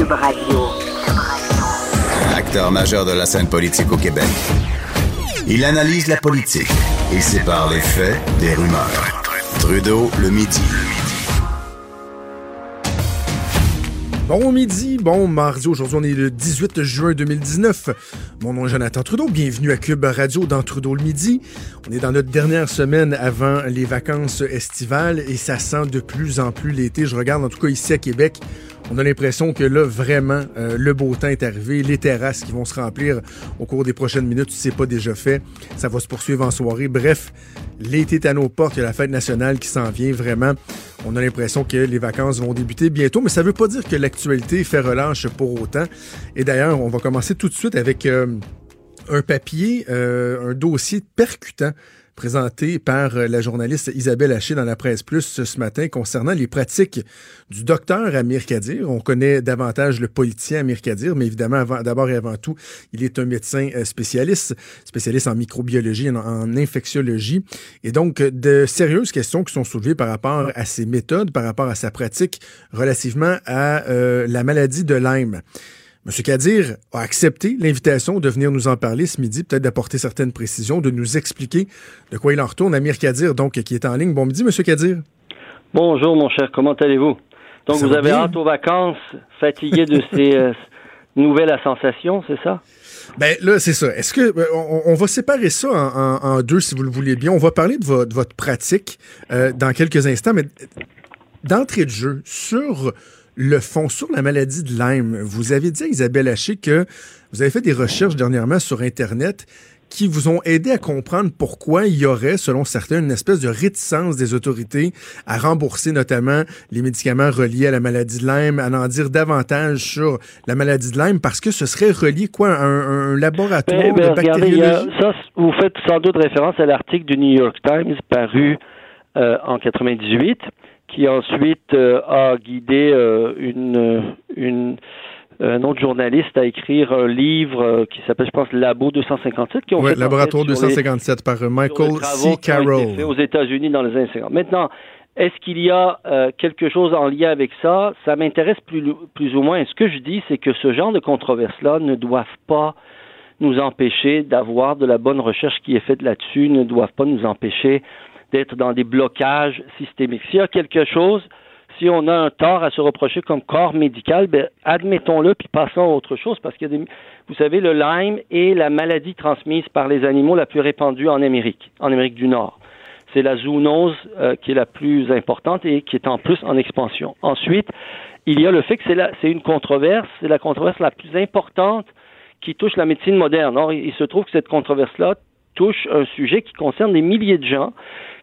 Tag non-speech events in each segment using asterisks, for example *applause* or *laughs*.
Cube Radio. Acteur majeur de la scène politique au Québec. Il analyse la politique et sépare les faits des rumeurs. Trudeau le midi. Bon midi, bon mardi. Aujourd'hui, on est le 18 juin 2019. Mon nom est Jonathan Trudeau. Bienvenue à Cube Radio dans Trudeau le midi. On est dans notre dernière semaine avant les vacances estivales et ça sent de plus en plus l'été. Je regarde en tout cas ici à Québec. On a l'impression que là, vraiment, euh, le beau temps est arrivé. Les terrasses qui vont se remplir au cours des prochaines minutes, si c'est pas déjà fait. Ça va se poursuivre en soirée. Bref, l'été est à nos portes. Il y a la fête nationale qui s'en vient. Vraiment, on a l'impression que les vacances vont débuter bientôt. Mais ça veut pas dire que l'actualité fait relâche pour autant. Et d'ailleurs, on va commencer tout de suite avec euh, un papier, euh, un dossier percutant présenté par euh, la journaliste Isabelle Haché dans la presse plus ce matin concernant les pratiques du docteur Amir Kadir. On connaît davantage le politicien Amir Kadir, mais évidemment, d'abord et avant tout, il est un médecin euh, spécialiste, spécialiste en microbiologie, en, en infectiologie. Et donc, de sérieuses questions qui sont soulevées par rapport à ses méthodes, par rapport à sa pratique relativement à euh, la maladie de Lyme. M. Kadir a accepté l'invitation de venir nous en parler ce midi, peut-être d'apporter certaines précisions, de nous expliquer de quoi il en retourne. Amir Kadir, donc, qui est en ligne. Bon midi, M. Kadir. Bonjour, mon cher. Comment allez-vous? Donc, vous avez hâte aux vacances, fatigué de ces *laughs* euh, nouvelles sensations, c'est ça? Ben là, c'est ça. Est-ce que euh, on, va séparer ça en, deux, si vous le voulez bien. On va parler de votre, votre pratique euh, dans quelques instants, mais d'entrée de jeu sur le fond sur la maladie de Lyme. Vous avez dit à Isabelle Haché que vous avez fait des recherches dernièrement sur Internet qui vous ont aidé à comprendre pourquoi il y aurait, selon certains, une espèce de réticence des autorités à rembourser notamment les médicaments reliés à la maladie de Lyme, à en dire davantage sur la maladie de Lyme, parce que ce serait relié quoi un, un laboratoire ben, ben, de bactériologie? ça, vous faites sans doute référence à l'article du New York Times paru euh, en 98 qui ensuite euh, a guidé euh, une, une un autre journaliste à écrire un livre qui s'appelle, je pense, Labo 257. Qui ont fait Laboratoire 257 par Michael C. Carroll. aux États-Unis dans les années 50. Maintenant, est-ce qu'il y a quelque chose en lien avec ça? Ça m'intéresse plus, plus ou moins. Ce que je dis, c'est que ce genre de controverses-là ne doivent pas nous empêcher d'avoir de la bonne recherche qui est faite là-dessus, ne doivent pas nous empêcher d'être dans des blocages systémiques. S'il y a quelque chose, si on a un tort à se reprocher comme corps médical, ben, admettons-le puis passons à autre chose parce que vous savez, le Lyme est la maladie transmise par les animaux la plus répandue en Amérique, en Amérique du Nord. C'est la zoonose euh, qui est la plus importante et qui est en plus en expansion. Ensuite, il y a le fait que c'est une controverse, c'est la controverse la plus importante qui touche la médecine moderne. Or, il se trouve que cette controverse-là touche un sujet qui concerne des milliers de gens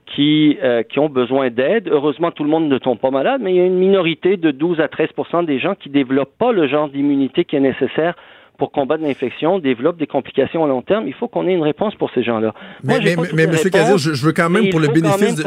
qui, euh, qui ont besoin d'aide. Heureusement, tout le monde ne tombe pas malade, mais il y a une minorité de 12 à 13% des gens qui développent pas le genre d'immunité qui est nécessaire pour combattre l'infection développent des complications à long terme. Il faut qu'on ait une réponse pour ces gens-là. Mais, mais, mais, M. Cazir, je, veux quand même, pour le bénéfice de...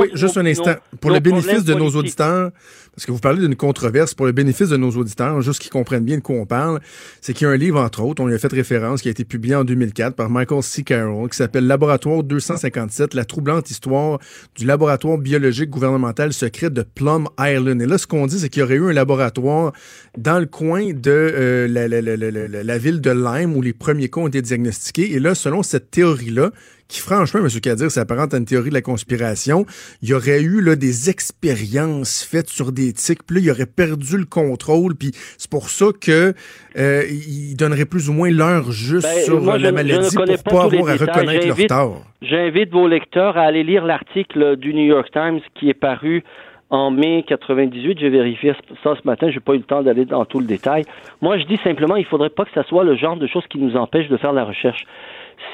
oui, juste un instant. pour le bénéfice de nos auditeurs, parce que vous parlez d'une controverse, pour le bénéfice de nos auditeurs, juste qu'ils comprennent bien de quoi on parle, c'est qu'il y a un livre, entre autres, on y a fait référence, qui a été publié en 2004 par Michael C. Carroll, qui s'appelle Laboratoire 257, la troublante histoire du laboratoire biologique gouvernemental secret de Plum Island. Et là, ce qu'on dit, c'est qu'il y aurait eu un laboratoire dans le coin de euh, la, la, la la ville de Lyme où les premiers cas ont été diagnostiqués. Et là, selon cette théorie-là, qui franchement, M. Kadir, s'apparente à une théorie de la conspiration, il y aurait eu là, des expériences faites sur des tiques, puis là, il aurait perdu le contrôle, puis c'est pour ça que euh, il donnerait plus ou moins l'heure juste ben, sur la maladie pour pas, avoir à reconnaître leur tort. J'invite vos lecteurs à aller lire l'article du New York Times qui est paru en mai 98. J'ai vérifié ça ce matin. J'ai pas eu le temps d'aller dans tout le détail. Moi, je dis simplement, il faudrait pas que ça soit le genre de choses qui nous empêche de faire la recherche.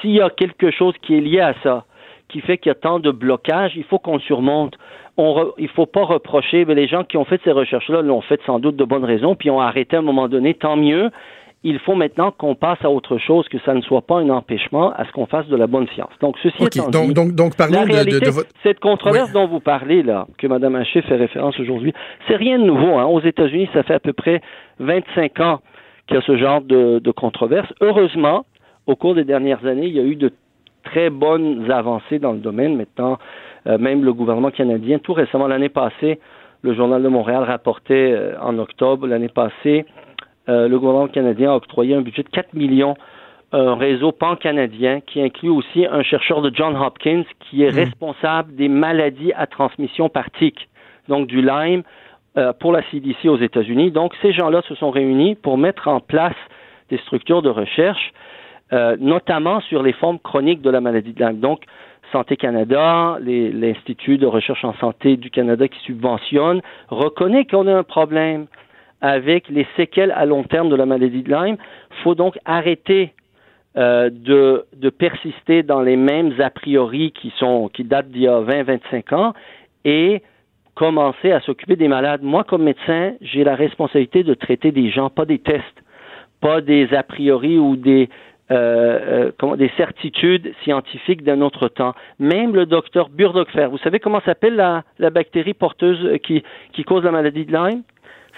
S'il y a quelque chose qui est lié à ça, qui fait qu'il y a tant de blocages, il faut qu'on surmonte. on il faut pas reprocher, mais les gens qui ont fait ces recherches-là l'ont fait sans doute de bonnes raisons, puis ont arrêté à un moment donné, tant mieux. Il faut maintenant qu'on passe à autre chose, que ça ne soit pas un empêchement à ce qu'on fasse de la bonne science. Donc, ceci étant donc, dit, donc, donc, parlons la de, de, de, votre... Cette controverse dont vous parlez, là, que Mme Haché fait référence aujourd'hui, c'est rien de nouveau. Hein. Aux États-Unis, ça fait à peu près 25 ans qu'il y a ce genre de, de controverse. Heureusement, au cours des dernières années, il y a eu de très bonnes avancées dans le domaine. Maintenant, euh, même le gouvernement canadien, tout récemment, l'année passée, le Journal de Montréal rapportait euh, en octobre, l'année passée, euh, le gouvernement canadien a octroyé un budget de 4 millions un réseau pan-canadien qui inclut aussi un chercheur de John Hopkins qui est responsable des maladies à transmission par tic, donc du Lyme euh, pour la CDC aux États-Unis. Donc ces gens-là se sont réunis pour mettre en place des structures de recherche, euh, notamment sur les formes chroniques de la maladie de Lyme. Donc Santé Canada, l'Institut de recherche en santé du Canada qui subventionne, reconnaît qu'on a un problème avec les séquelles à long terme de la maladie de Lyme. Il faut donc arrêter euh, de, persister dans les mêmes a priori qui, sont, qui datent d'il y a 20-25 ans et commencer à s'occuper des malades. Moi, comme médecin, j'ai la responsabilité de traiter des gens, pas des tests, pas des a priori ou des, euh, euh, des certitudes scientifiques d'un autre temps. Même le docteur Burdockfer, vous savez comment s'appelle la, bactérie porteuse qui cause la maladie de Lyme?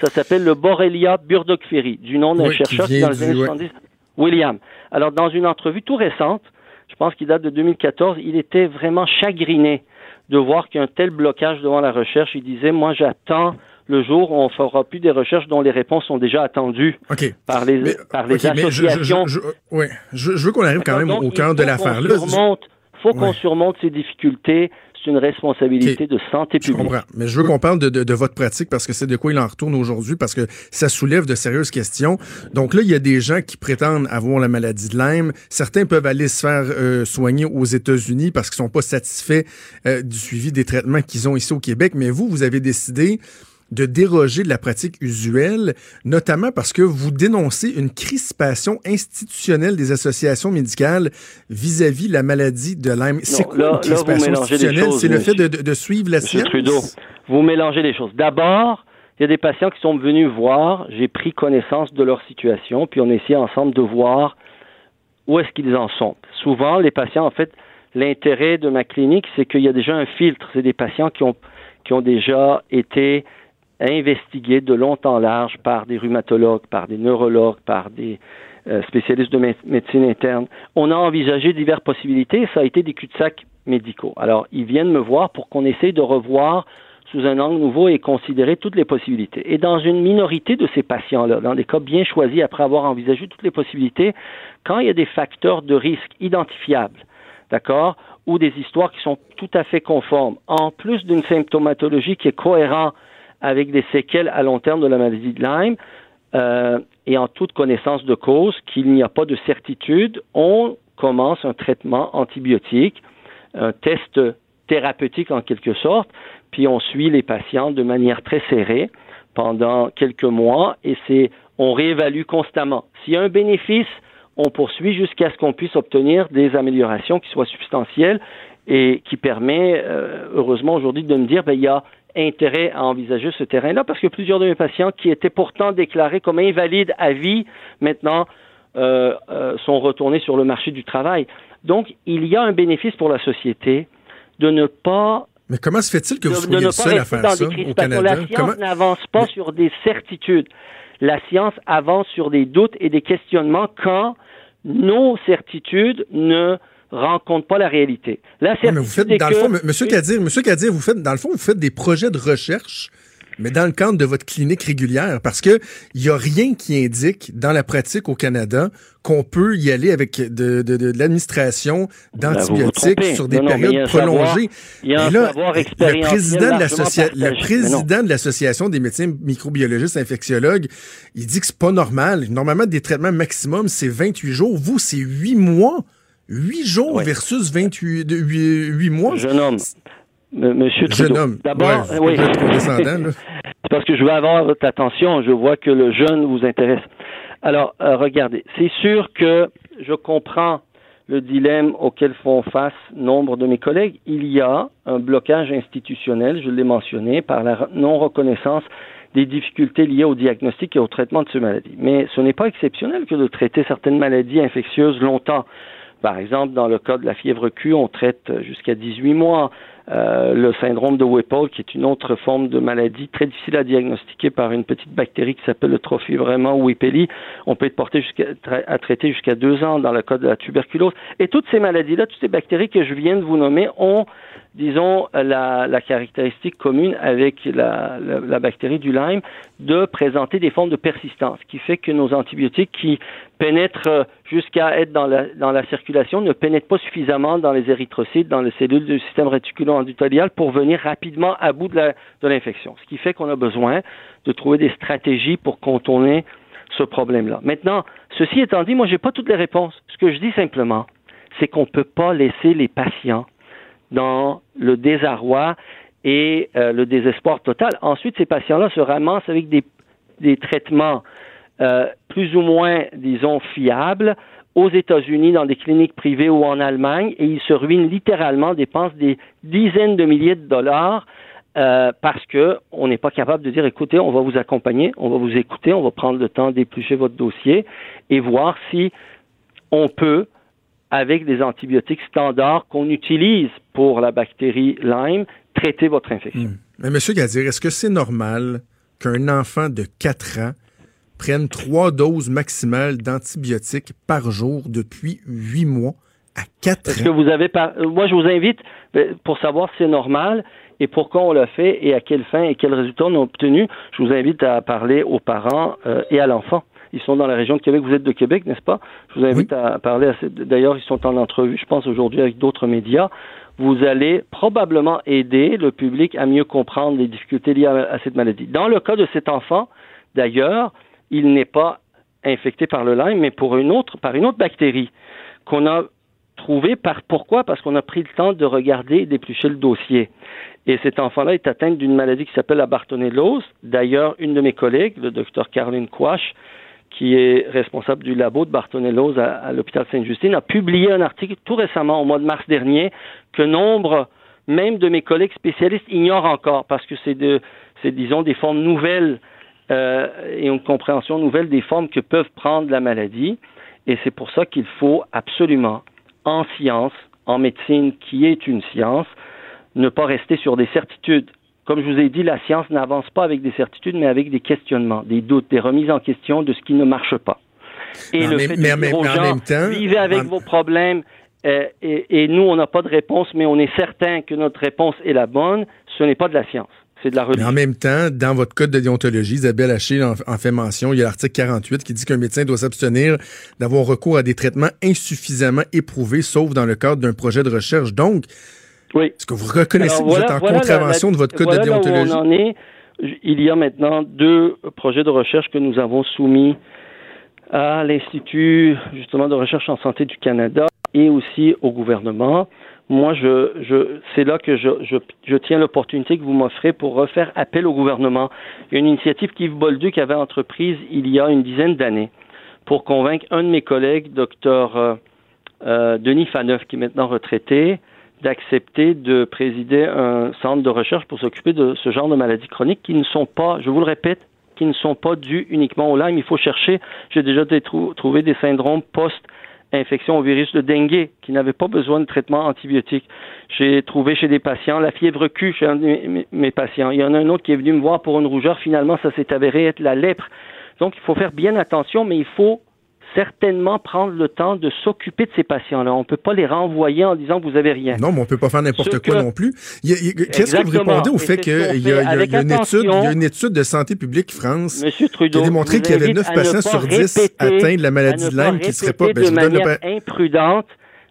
Ça s'appelle le Borrelia burgdorferi, du nom d'un Oui, chercheur qui, dans les années du- ouais. 70, William. Alors, dans une entrevue tout récente, je pense qu'il date de 2014, il était vraiment chagriné de voir qu'il y a un tel blocage devant la recherche. Il disait, moi, j'attends le jour où on fera plus des recherches dont les réponses sont déjà attendues par les, Mais, par les ok, mais je, je, associations. je, je- ouais. je, je veux qu'on arrive quand même Donc, au il cœur de l'affaire. surmonte- faut qu'on surmonte ces difficultés. C'est une responsabilité de santé Je publique. comprends. Mais je veux qu'on parle de, de, de votre pratique parce que c'est de quoi il en retourne aujourd'hui parce que ça soulève de sérieuses questions. Donc là, il y a des gens qui prétendent avoir la maladie de Lyme. Certains peuvent aller se faire euh, soigner aux États-Unis parce qu'ils sont pas satisfaits euh, du suivi des traitements qu'ils ont ici au Québec. Mais vous, vous avez décidé de déroger de la pratique usuelle, notamment parce que vous dénoncez une crispation institutionnelle des associations médicales vis-à-vis la maladie de Lyme. C'est quoi là- une crispation institutionnelle? C'est le fait de, de- suivre la science? Trudeau, vous mélangez les choses. D'abord, il y a des patients qui sont venus voir, j'ai pris connaissance de leur situation, puis on essayé ensemble de voir où est-ce qu'ils en sont. Souvent, les patients, en fait, l'intérêt de ma clinique, c'est qu'il y a déjà un filtre. C'est des patients qui ont, qui ont déjà été investigués de long en large par des rhumatologues, par des neurologues, par des euh, spécialistes de mé- médecine interne. On a envisagé diverses possibilités. Ça a été des cul-de-sac médicaux. Alors, ils viennent me voir pour qu'on essaye de revoir sous un angle nouveau et considérer toutes les possibilités. Et dans une minorité de ces patients-là, dans des cas bien choisis après avoir envisagé toutes les possibilités, quand il y a des facteurs de risque identifiables, d'accord, ou des histoires qui sont tout à fait conformes, en plus d'une symptomatologie qui est cohérente avec des séquelles à long terme de la maladie de Lyme, euh, et en toute connaissance de cause qu'il n'y a pas de certitude, on commence un traitement antibiotique, un test thérapeutique en quelque sorte, puis on suit les patients de manière très serrée pendant quelques mois et c'est on réévalue constamment. S'il y a un bénéfice, on poursuit jusqu'à ce qu'on puisse obtenir des améliorations qui soient substantielles et qui permet, euh, heureusement aujourd'hui, de me dire, ben, il y a intérêt à envisager ce terrain-là parce que plusieurs de mes patients qui étaient pourtant déclarés comme invalides à vie, maintenant, euh, euh, sont retournés sur le marché du travail. Donc, il y a un bénéfice pour la société de ne pas Mais comment se fait-il que vous soyez le pas seul à faire dans ça des au. Canada? La science Comment- n'avance pas Mais- sur des certitudes. La science avance sur des doutes et des questionnements quand nos certitudes ne rencontrent pas la réalité. La certitude mais vous faites, dans que- le fond, Monsieur Kadir, Monsieur Kadir, vous faites, dans le fond, vous faites des projets de recherche, mais dans le cadre de votre clinique régulière, parce que il y a rien qui indique dans la pratique au Canada qu'on peut y aller avec de, de, de, de l'administration Ben, d'antibiotiques sur des Non, non, il périodes prolongées. il y a un Et là, savoir le président, de largement l'associa- le non. président de l'association des médecins microbiologistes infectiologues, il dit que c'est pas normal. Normalement, des traitements maximum, c'est 28 jours. Vous, c'est 8 mois. 8 jours Ouais. versus 28, de 8, 8 mois. Jeune homme. Monsieur Jeune Trudeau. homme. D'abord, Ouais, oui. *laughs* C'est parce que je veux avoir votre attention. Je vois que le jeune vous intéresse. Alors, euh, regardez, c'est sûr que je comprends le dilemme auquel font face nombre de mes collègues. Il y a un blocage institutionnel, je l'ai mentionné, par la non-reconnaissance des difficultés liées au diagnostic et au traitement de ces maladies. Mais ce n'est pas exceptionnel que de traiter certaines maladies infectieuses longtemps. Par exemple, dans le cas de la fièvre Q, on traite jusqu'à 18 mois. Euh, le syndrome de Whipple, qui est une autre forme de maladie très difficile à diagnostiquer par une petite bactérie qui s'appelle le trophivrement Whippeli, on peut être porté jusqu'à, à traiter jusqu'à deux ans dans le cas de la tuberculose. Et toutes ces maladies-là, toutes ces bactéries que je viens de vous nommer ont disons, la, la, caractéristique commune avec la, la, bactérie du Lyme de présenter des formes de persistance, qui fait que nos antibiotiques qui pénètrent jusqu'à être dans la, dans la circulation ne pénètrent pas suffisamment dans les érythrocytes, dans les cellules du système pour venir rapidement à bout de l'infection. Ce qui fait qu'on a besoin de trouver des stratégies pour contourner ce problème-là. Maintenant, ceci étant dit, moi, je n'ai pas toutes les réponses. Ce que je dis simplement, c'est qu'on ne peut pas laisser les patients dans le désarroi et euh, le désespoir total. Ensuite, ces patients-là se ramassent avec des, des traitements euh, plus ou moins, disons, fiables aux États-Unis, dans des cliniques privées ou en Allemagne, et ils se ruinent littéralement, dépensent des dizaines de milliers de dollars euh, parce que on n'est pas capable de dire écoutez, on va vous accompagner, on va vous écouter, on va prendre le temps d'éplucher votre dossier et voir si on peut avec des antibiotiques standards qu'on utilise pour la bactérie Lyme, traiter votre infection. Hmm. Mais Monsieur Gadir, est-ce que c'est normal qu'un enfant de 4 ans prenne trois doses maximales d'antibiotiques par jour depuis 8 mois à 4 ans? Est-ce que vous avez Moi, je vous invite, ben, pour savoir si c'est normal et pourquoi on l'a fait et à quelle fin et quels résultats on a obtenu, je vous invite à parler aux parents euh, et à l'enfant. Ils sont dans la région de Québec. Vous êtes de Québec, n'est-ce pas? Je vous invite à parler. D'ailleurs, ils sont en entrevue, je pense, aujourd'hui avec d'autres médias. Vous allez probablement aider le public à mieux comprendre les difficultés liées à, cette maladie. Dans le cas de cet enfant, d'ailleurs, il n'est pas infecté par le Lyme, mais pour une autre, par une autre bactérie qu'on a trouvée par pourquoi? Parce qu'on a pris le temps de regarder et d'éplucher le dossier. Et cet enfant-là est atteint d'une maladie qui s'appelle la Bartonellose. D'ailleurs, une de mes collègues, le docteur Caroline Quash, qui est responsable du labo de Bartonellos à, l'hôpital Sainte-Justine, a publié un article tout récemment, au mois de mars dernier, que nombre, même de mes collègues spécialistes, ignorent encore, parce que c'est disons, des formes nouvelles euh, et une compréhension nouvelle des formes que peuvent prendre la maladie. Et c'est pour ça qu'il faut absolument, en science, en médecine, qui est une science, ne pas rester sur des certitudes. Comme je vous ai dit, la science n'avance pas avec des certitudes, mais avec des questionnements, des doutes, des remises en question de ce qui ne marche pas. Et le fait de dire aux gens, vivez avec vos problèmes, euh, et, nous, on n'a pas de réponse, mais on est certain que notre réponse est la bonne, ce n'est pas de la science. C'est de la religion. Mais en même temps, dans votre code de déontologie, Isabelle Haché en, en fait mention, il y a l'article 48 qui dit qu'un médecin doit s'abstenir d'avoir recours à des traitements insuffisamment éprouvés, sauf dans le cadre d'un projet de recherche. Donc, oui. Est-ce que vous reconnaissez que vous êtes en contravention de votre code de déontologie? on en est. Il y a maintenant deux projets de recherche que nous avons soumis à l'Institut justement de recherche en santé du Canada et aussi au gouvernement. Moi, je, je, c'est là que je, je, je tiens l'opportunité que vous m'offrez pour refaire appel au gouvernement. Il y a une initiative qu'Yves Bolduc avait entreprise il y a une dizaine d'années pour convaincre un de mes collègues, docteur euh, euh, Denis Faneuf, qui est maintenant retraité, d'accepter de présider un centre de recherche pour s'occuper de ce genre de maladies chroniques qui ne sont pas, je vous le répète, qui ne sont pas dues uniquement au Lyme. Il faut chercher, j'ai déjà trouvé des syndromes post-infection au virus de dengue qui n'avaient pas besoin de traitement antibiotique. J'ai trouvé chez des patients la fièvre Q chez un de mes patients. Il y en a un autre qui est venu me voir pour une rougeur. Finalement, ça s'est avéré être la lèpre. Donc, il faut faire bien attention, mais il faut certainement prendre le temps de s'occuper de ces patients-là. On ne peut pas les renvoyer en disant que vous avez rien. Non, mais on ne peut pas faire n'importe quoi non plus. Qu'est-ce que vous répondez au fait qu'il y, a, une étude, il y a une étude de Santé publique France qui a démontré qu'il y avait 9 patients sur 10 atteints de la maladie de Lyme qui ne seraient pas... Ben, de manière imprudente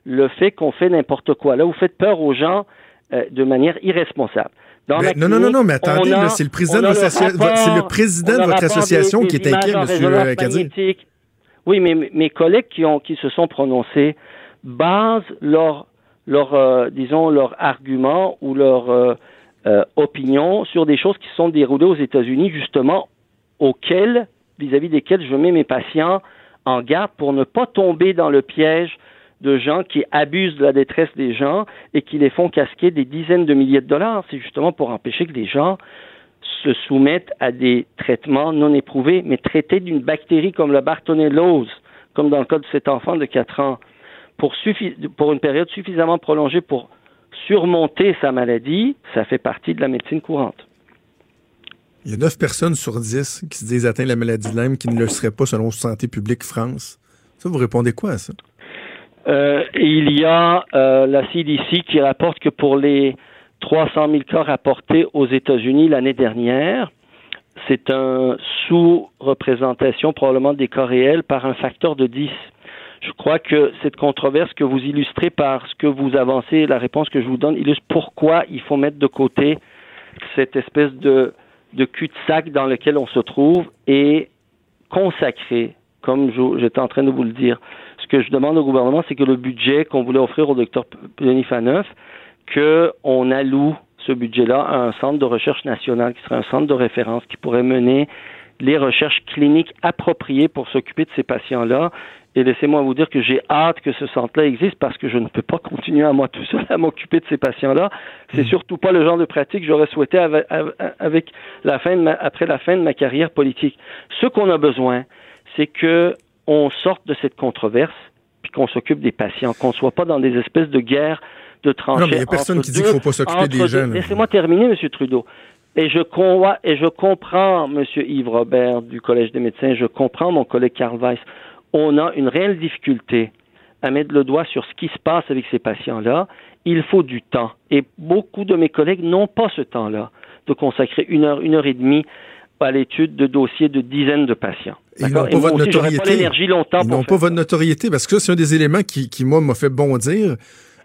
le fait qu'on fait n'importe quoi. Là, vous faites peur aux gens euh, de manière irresponsable. non, non, non, non, mais attendez, c'est le président, de, le président de votre association qui est inquiet, M. Kadir. Oui, mais mes collègues qui, ont, se sont prononcés basent leur, leur euh, argument ou leur euh, euh, opinion sur des choses qui sont déroulées aux États-Unis, justement, auxquelles, vis-à-vis desquelles je mets mes patients en garde pour ne pas tomber dans le piège de gens qui abusent de la détresse des gens et qui les font casquer des dizaines de milliers de dollars. C'est justement pour empêcher que les gens se soumettent à des traitements non éprouvés, mais traités d'une bactérie comme le bartonellose, comme dans le cas de cet enfant de 4 ans, pour, pour une période suffisamment prolongée pour surmonter sa maladie, ça fait partie de la médecine courante. Il y a 9 personnes sur 10 qui se disent atteints de la maladie de Lyme qui ne le seraient pas selon Santé publique France. Ça, vous répondez quoi à ça? Euh, il y a euh, la CDC qui rapporte que pour les 300 000 cas rapportés aux États-Unis l'année dernière, c'est un sous-représentation probablement des cas réels par un facteur de 10. Je crois que cette controverse que vous illustrez par ce que vous avancez, la réponse que je vous donne, illustre pourquoi il faut mettre de côté cette espèce de, de cul-de-sac dans lequel on se trouve et consacrer, comme j'étais en train de vous le dire, ce que je demande au gouvernement, c'est que le budget qu'on voulait offrir au docteur Denis Faneuf, qu'on alloue ce budget-là à un centre de recherche national qui serait un centre de référence qui pourrait mener les recherches cliniques appropriées pour s'occuper de ces patients-là. Et laissez-moi vous dire que j'ai hâte que ce centre-là existe parce que je ne peux pas continuer à moi tout seul à m'occuper de ces patients-là. C'est mmh. surtout pas le genre de pratique que j'aurais souhaité avec, la fin après la fin de ma carrière politique. Ce qu'on a besoin, c'est que on sorte de cette controverse puis qu'on s'occupe des patients, qu'on ne soit pas dans des espèces de guerres de tranchées. Non, mais il n'y a personne qui dit qu'il ne faut pas s'occuper des jeunes. Laissez-moi terminer, M. Trudeau. Et je, et je comprends M. Yves Robert du Collège des médecins, je comprends mon collègue Karl Weiss. On a une réelle difficulté à mettre le doigt sur ce qui se passe avec ces patients-là. Il faut du temps. Et beaucoup de mes collègues n'ont pas ce temps-là de consacrer une heure, une heure et demie à l'étude de dossiers de dizaines de patients. Ils n'ont pas votre notoriété. Ils n'ont pas votre notoriété parce que c'est un des éléments qui, qui moi, m'a fait bondir.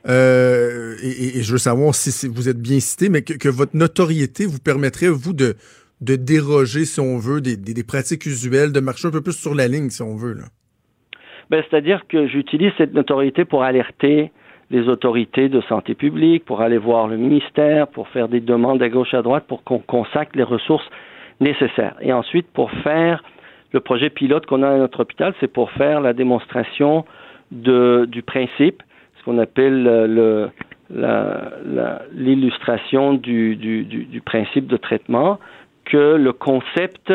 Euh, et, je veux savoir si vous êtes bien cité, mais que, votre notoriété vous permettrait, vous, de, de déroger, si on veut, des, des, pratiques usuelles, de marcher un peu plus sur la ligne, si on veut. Ben, C'est-à-dire que j'utilise cette notoriété pour alerter les autorités de santé publique, pour aller voir le ministère, pour faire des demandes à gauche à droite, pour qu'on consacre les ressources nécessaires. Et ensuite, pour faire le projet pilote qu'on a à notre hôpital, c'est pour faire la démonstration de, du principe, ce qu'on appelle le, l'illustration du, principe de traitement, que le concept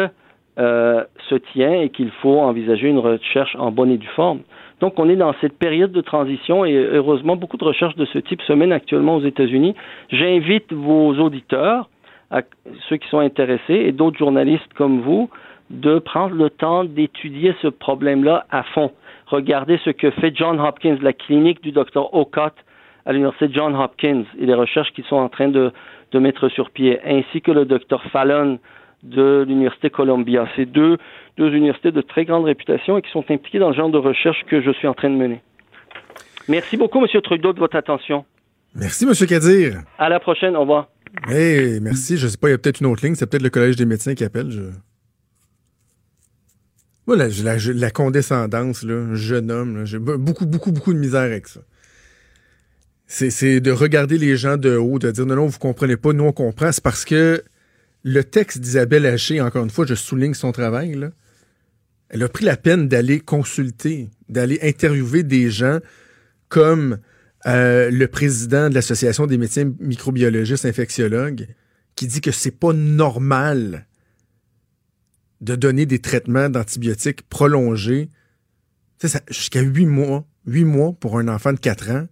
euh, se tient et qu'il faut envisager une recherche en bonne et due forme. Donc, on est dans cette période de transition et heureusement, beaucoup de recherches de ce type se mènent actuellement aux États-Unis. J'invite vos auditeurs, ceux qui sont intéressés et d'autres journalistes comme vous, de prendre le temps d'étudier ce problème-là à fond. Regardez ce que fait John Hopkins, la clinique du docteur Ocott à l'université John Hopkins et les recherches qu'ils sont en train de, de, mettre sur pied, ainsi que le docteur Fallon de l'université Columbia. C'est deux, deux universités de très grande réputation et qui sont impliquées dans le genre de recherche que je suis en train de mener. Merci beaucoup, M. Trudeau, de votre attention. Merci, M. Kadir. À la prochaine. Au revoir. Hey, merci. Je sais pas, il y a peut-être une autre ligne. C'est peut-être le Collège des médecins qui appelle. Je... La, la, condescendance, là, jeune homme, j'ai beaucoup, beaucoup, beaucoup de misère avec ça. C'est de regarder les gens de haut, de dire non, non, vous comprenez pas, nous on comprend. C'est parce que le texte d'Isabelle Haché, encore une fois, je souligne son travail, là, elle a pris la peine d'aller consulter, d'aller interviewer des gens comme euh, le président de l'Association des médecins microbiologistes infectiologues, qui dit que c'est pas normal de donner des traitements d'antibiotiques prolongés jusqu'à huit mois, huit mois pour un enfant de 4 ans,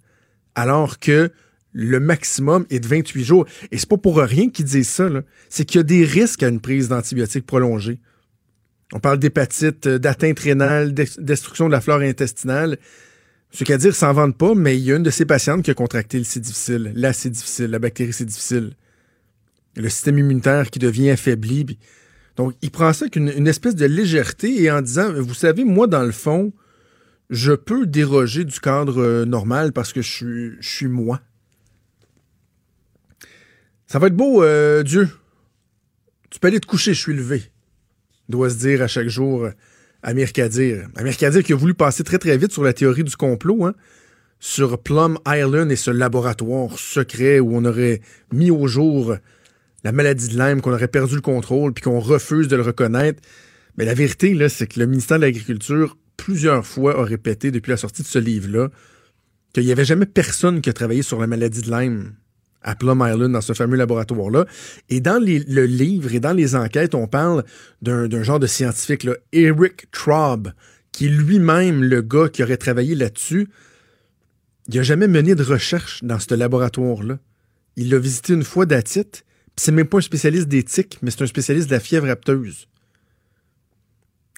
alors que le maximum est de 28 jours. Et c'est pas pour rien qu'ils disent ça, c'est qu'il y a des risques à une prise d'antibiotiques prolongée. On parle d'hépatite, euh, d'atteinte rénale, destruction de la flore intestinale. Ce qu'à dire, s'en vendent pas, mais il y a une de ces patientes qui a contracté le C difficile, la C difficile, la bactérie C difficile. Le système immunitaire qui devient affaibli. Donc, il prend ça avec une, espèce de légèreté et en disant, vous savez, moi, dans le fond, je peux déroger du cadre euh, normal parce que je suis, moi. Ça va être beau, euh, Dieu. Tu peux aller te coucher, je suis levé. Doit se dire à chaque jour euh, Amir Kadir. Amir Kadir qui a voulu passer très très vite sur la théorie du complot, hein, sur Plum Island et ce laboratoire secret où on aurait mis au jour la maladie de Lyme, qu'on aurait perdu le contrôle, puis qu'on refuse de le reconnaître. Mais la vérité, là, c'est que le ministère de l'Agriculture, plusieurs fois, a répété depuis la sortie de ce livre-là qu'il n'y avait jamais personne qui a travaillé sur la maladie de Lyme à Plum Island, dans ce fameux laboratoire-là. Et dans le livre et dans les enquêtes, on parle d'un genre de scientifique, Eric Traub, qui est lui-même le gars qui aurait travaillé là-dessus. Il n'a jamais mené de recherche dans ce laboratoire-là. Il l'a visité une fois puis c'est même pas un spécialiste d'éthique, mais c'est un spécialiste de la fièvre apteuse.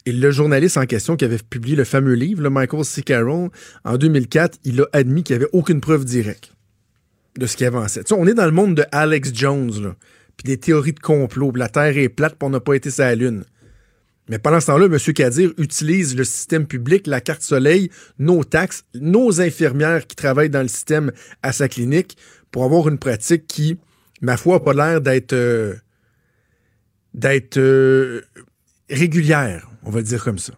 Et le journaliste en question qui avait publié le fameux livre, le Michael C. Carroll, en 2004, il a admis qu'il n'y avait aucune preuve directe de ce qui avançait. Tu sais, on est dans le monde de Alex Jones, puis des théories de complot, la Terre est plate pour n'a pas été sa Lune. Mais pendant ce temps-là, M. Kadir utilise le système public, la carte soleil, nos taxes, nos infirmières qui travaillent dans le système à sa clinique pour avoir une pratique qui, ma foi, n'a pas l'air d'être euh, d'être euh, régulière, on va le dire comme ça.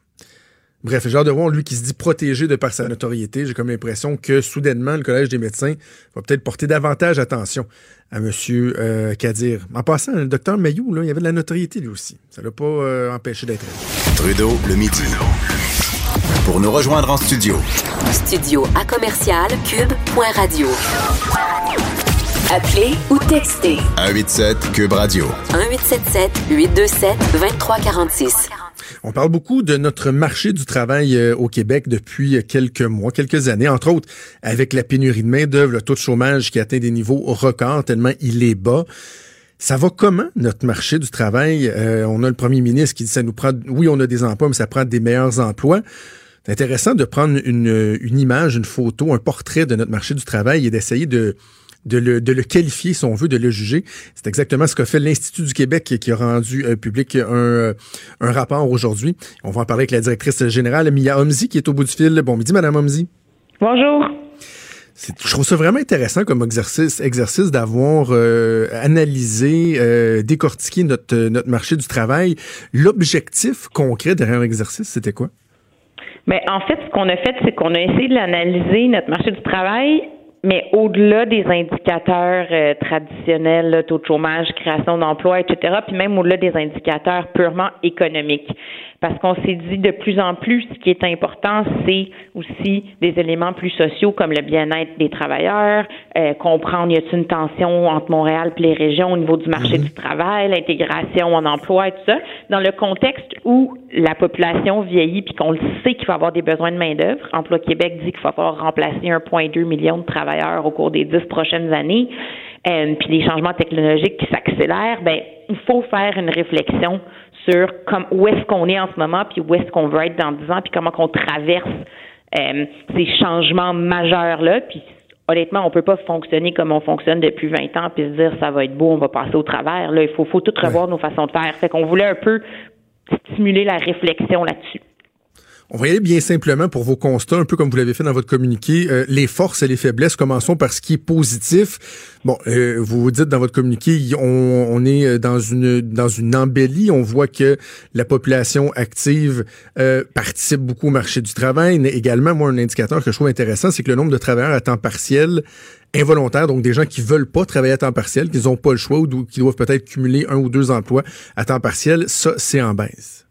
Bref, hâte de voir lui qui se dit protégé de par sa notoriété. J'ai comme l'impression que soudainement, le Collège des médecins va peut-être porter davantage attention à M. Euh, Kadir. En passant, le docteur Mayou, là, il y avait de la notoriété lui aussi. Ça l'a pas euh, empêché d'être Trudeau, le midi. Pour nous rejoindre en studio. Studio à commercial cube.radio. Appelez ou textez. 187 cube radio. 1877 827 2346. On parle beaucoup de notre marché du travail euh, au Québec depuis quelques mois, quelques années, entre autres avec la pénurie de main-d'œuvre, le taux de chômage qui atteint des niveaux records tellement il est bas. Ça va comment notre marché du travail? Euh, on a le premier ministre qui dit ça nous prend, oui, on a des emplois, mais ça prend des meilleurs emplois. C'est intéressant de prendre une, une image, une photo, un portrait de notre marché du travail et d'essayer de, de le, qualifier, si on veut, de le juger. C'est exactement ce qu'a fait l'Institut du Québec qui a rendu euh, public un, euh, un rapport aujourd'hui. On va en parler avec la directrice générale, Mia Omzi, qui est au bout du fil. Bon midi, Madame Omzi. Bonjour. Je trouve ça vraiment intéressant comme exercice, exercice d'avoir euh, analysé, décortiqué notre, notre marché du travail. L'objectif concret derrière l'exercice, c'était quoi? Mais en fait, ce qu'on a fait, c'est qu'on a essayé de l'analyser, notre marché du travail, mais au-delà des indicateurs euh, traditionnels, taux de chômage, création d'emplois, etc., puis même au-delà des indicateurs purement économiques parce qu'on s'est dit de plus en plus, ce qui est important, c'est aussi des éléments plus sociaux comme le bien-être des travailleurs, euh, comprendre y a une tension entre Montréal et les régions au niveau du marché mhm. du travail, l'intégration en emploi et tout ça, dans le contexte où la population vieillit puis qu'on le sait qu'il va avoir des besoins de main-d'œuvre. Emploi Québec dit qu'il va falloir remplacer 1,2 million de travailleurs au cours des dix prochaines années. Euh, puis les changements technologiques qui s'accélèrent, ben il faut faire une réflexion sur comme, où est-ce qu'on est en ce moment, puis où est-ce qu'on veut être dans 10 ans, puis comment qu'on traverse euh, ces changements majeurs-là. Puis honnêtement, on peut pas fonctionner comme on fonctionne depuis 20 ans, puis se dire ça va être beau, on va passer au travers. Là, il faut, faut tout revoir nos façons de faire. Fait qu'on voulait un peu stimuler la réflexion là-dessus. On va aller bien simplement pour vos constats, un peu comme vous l'avez fait dans votre communiqué. Euh, les forces et les faiblesses, commençons par ce qui est positif. Bon, euh, vous vous dites dans votre communiqué, on, est dans une dans une embellie. On voit que la population active euh, participe beaucoup au marché du travail. Mais également, moi, un indicateur que je trouve intéressant, c'est que le nombre de travailleurs à temps partiel involontaire, donc des gens qui veulent pas travailler à temps partiel, qui n'ont pas le choix ou qui doivent peut-être cumuler un ou deux emplois à temps partiel, ça, c'est en baisse.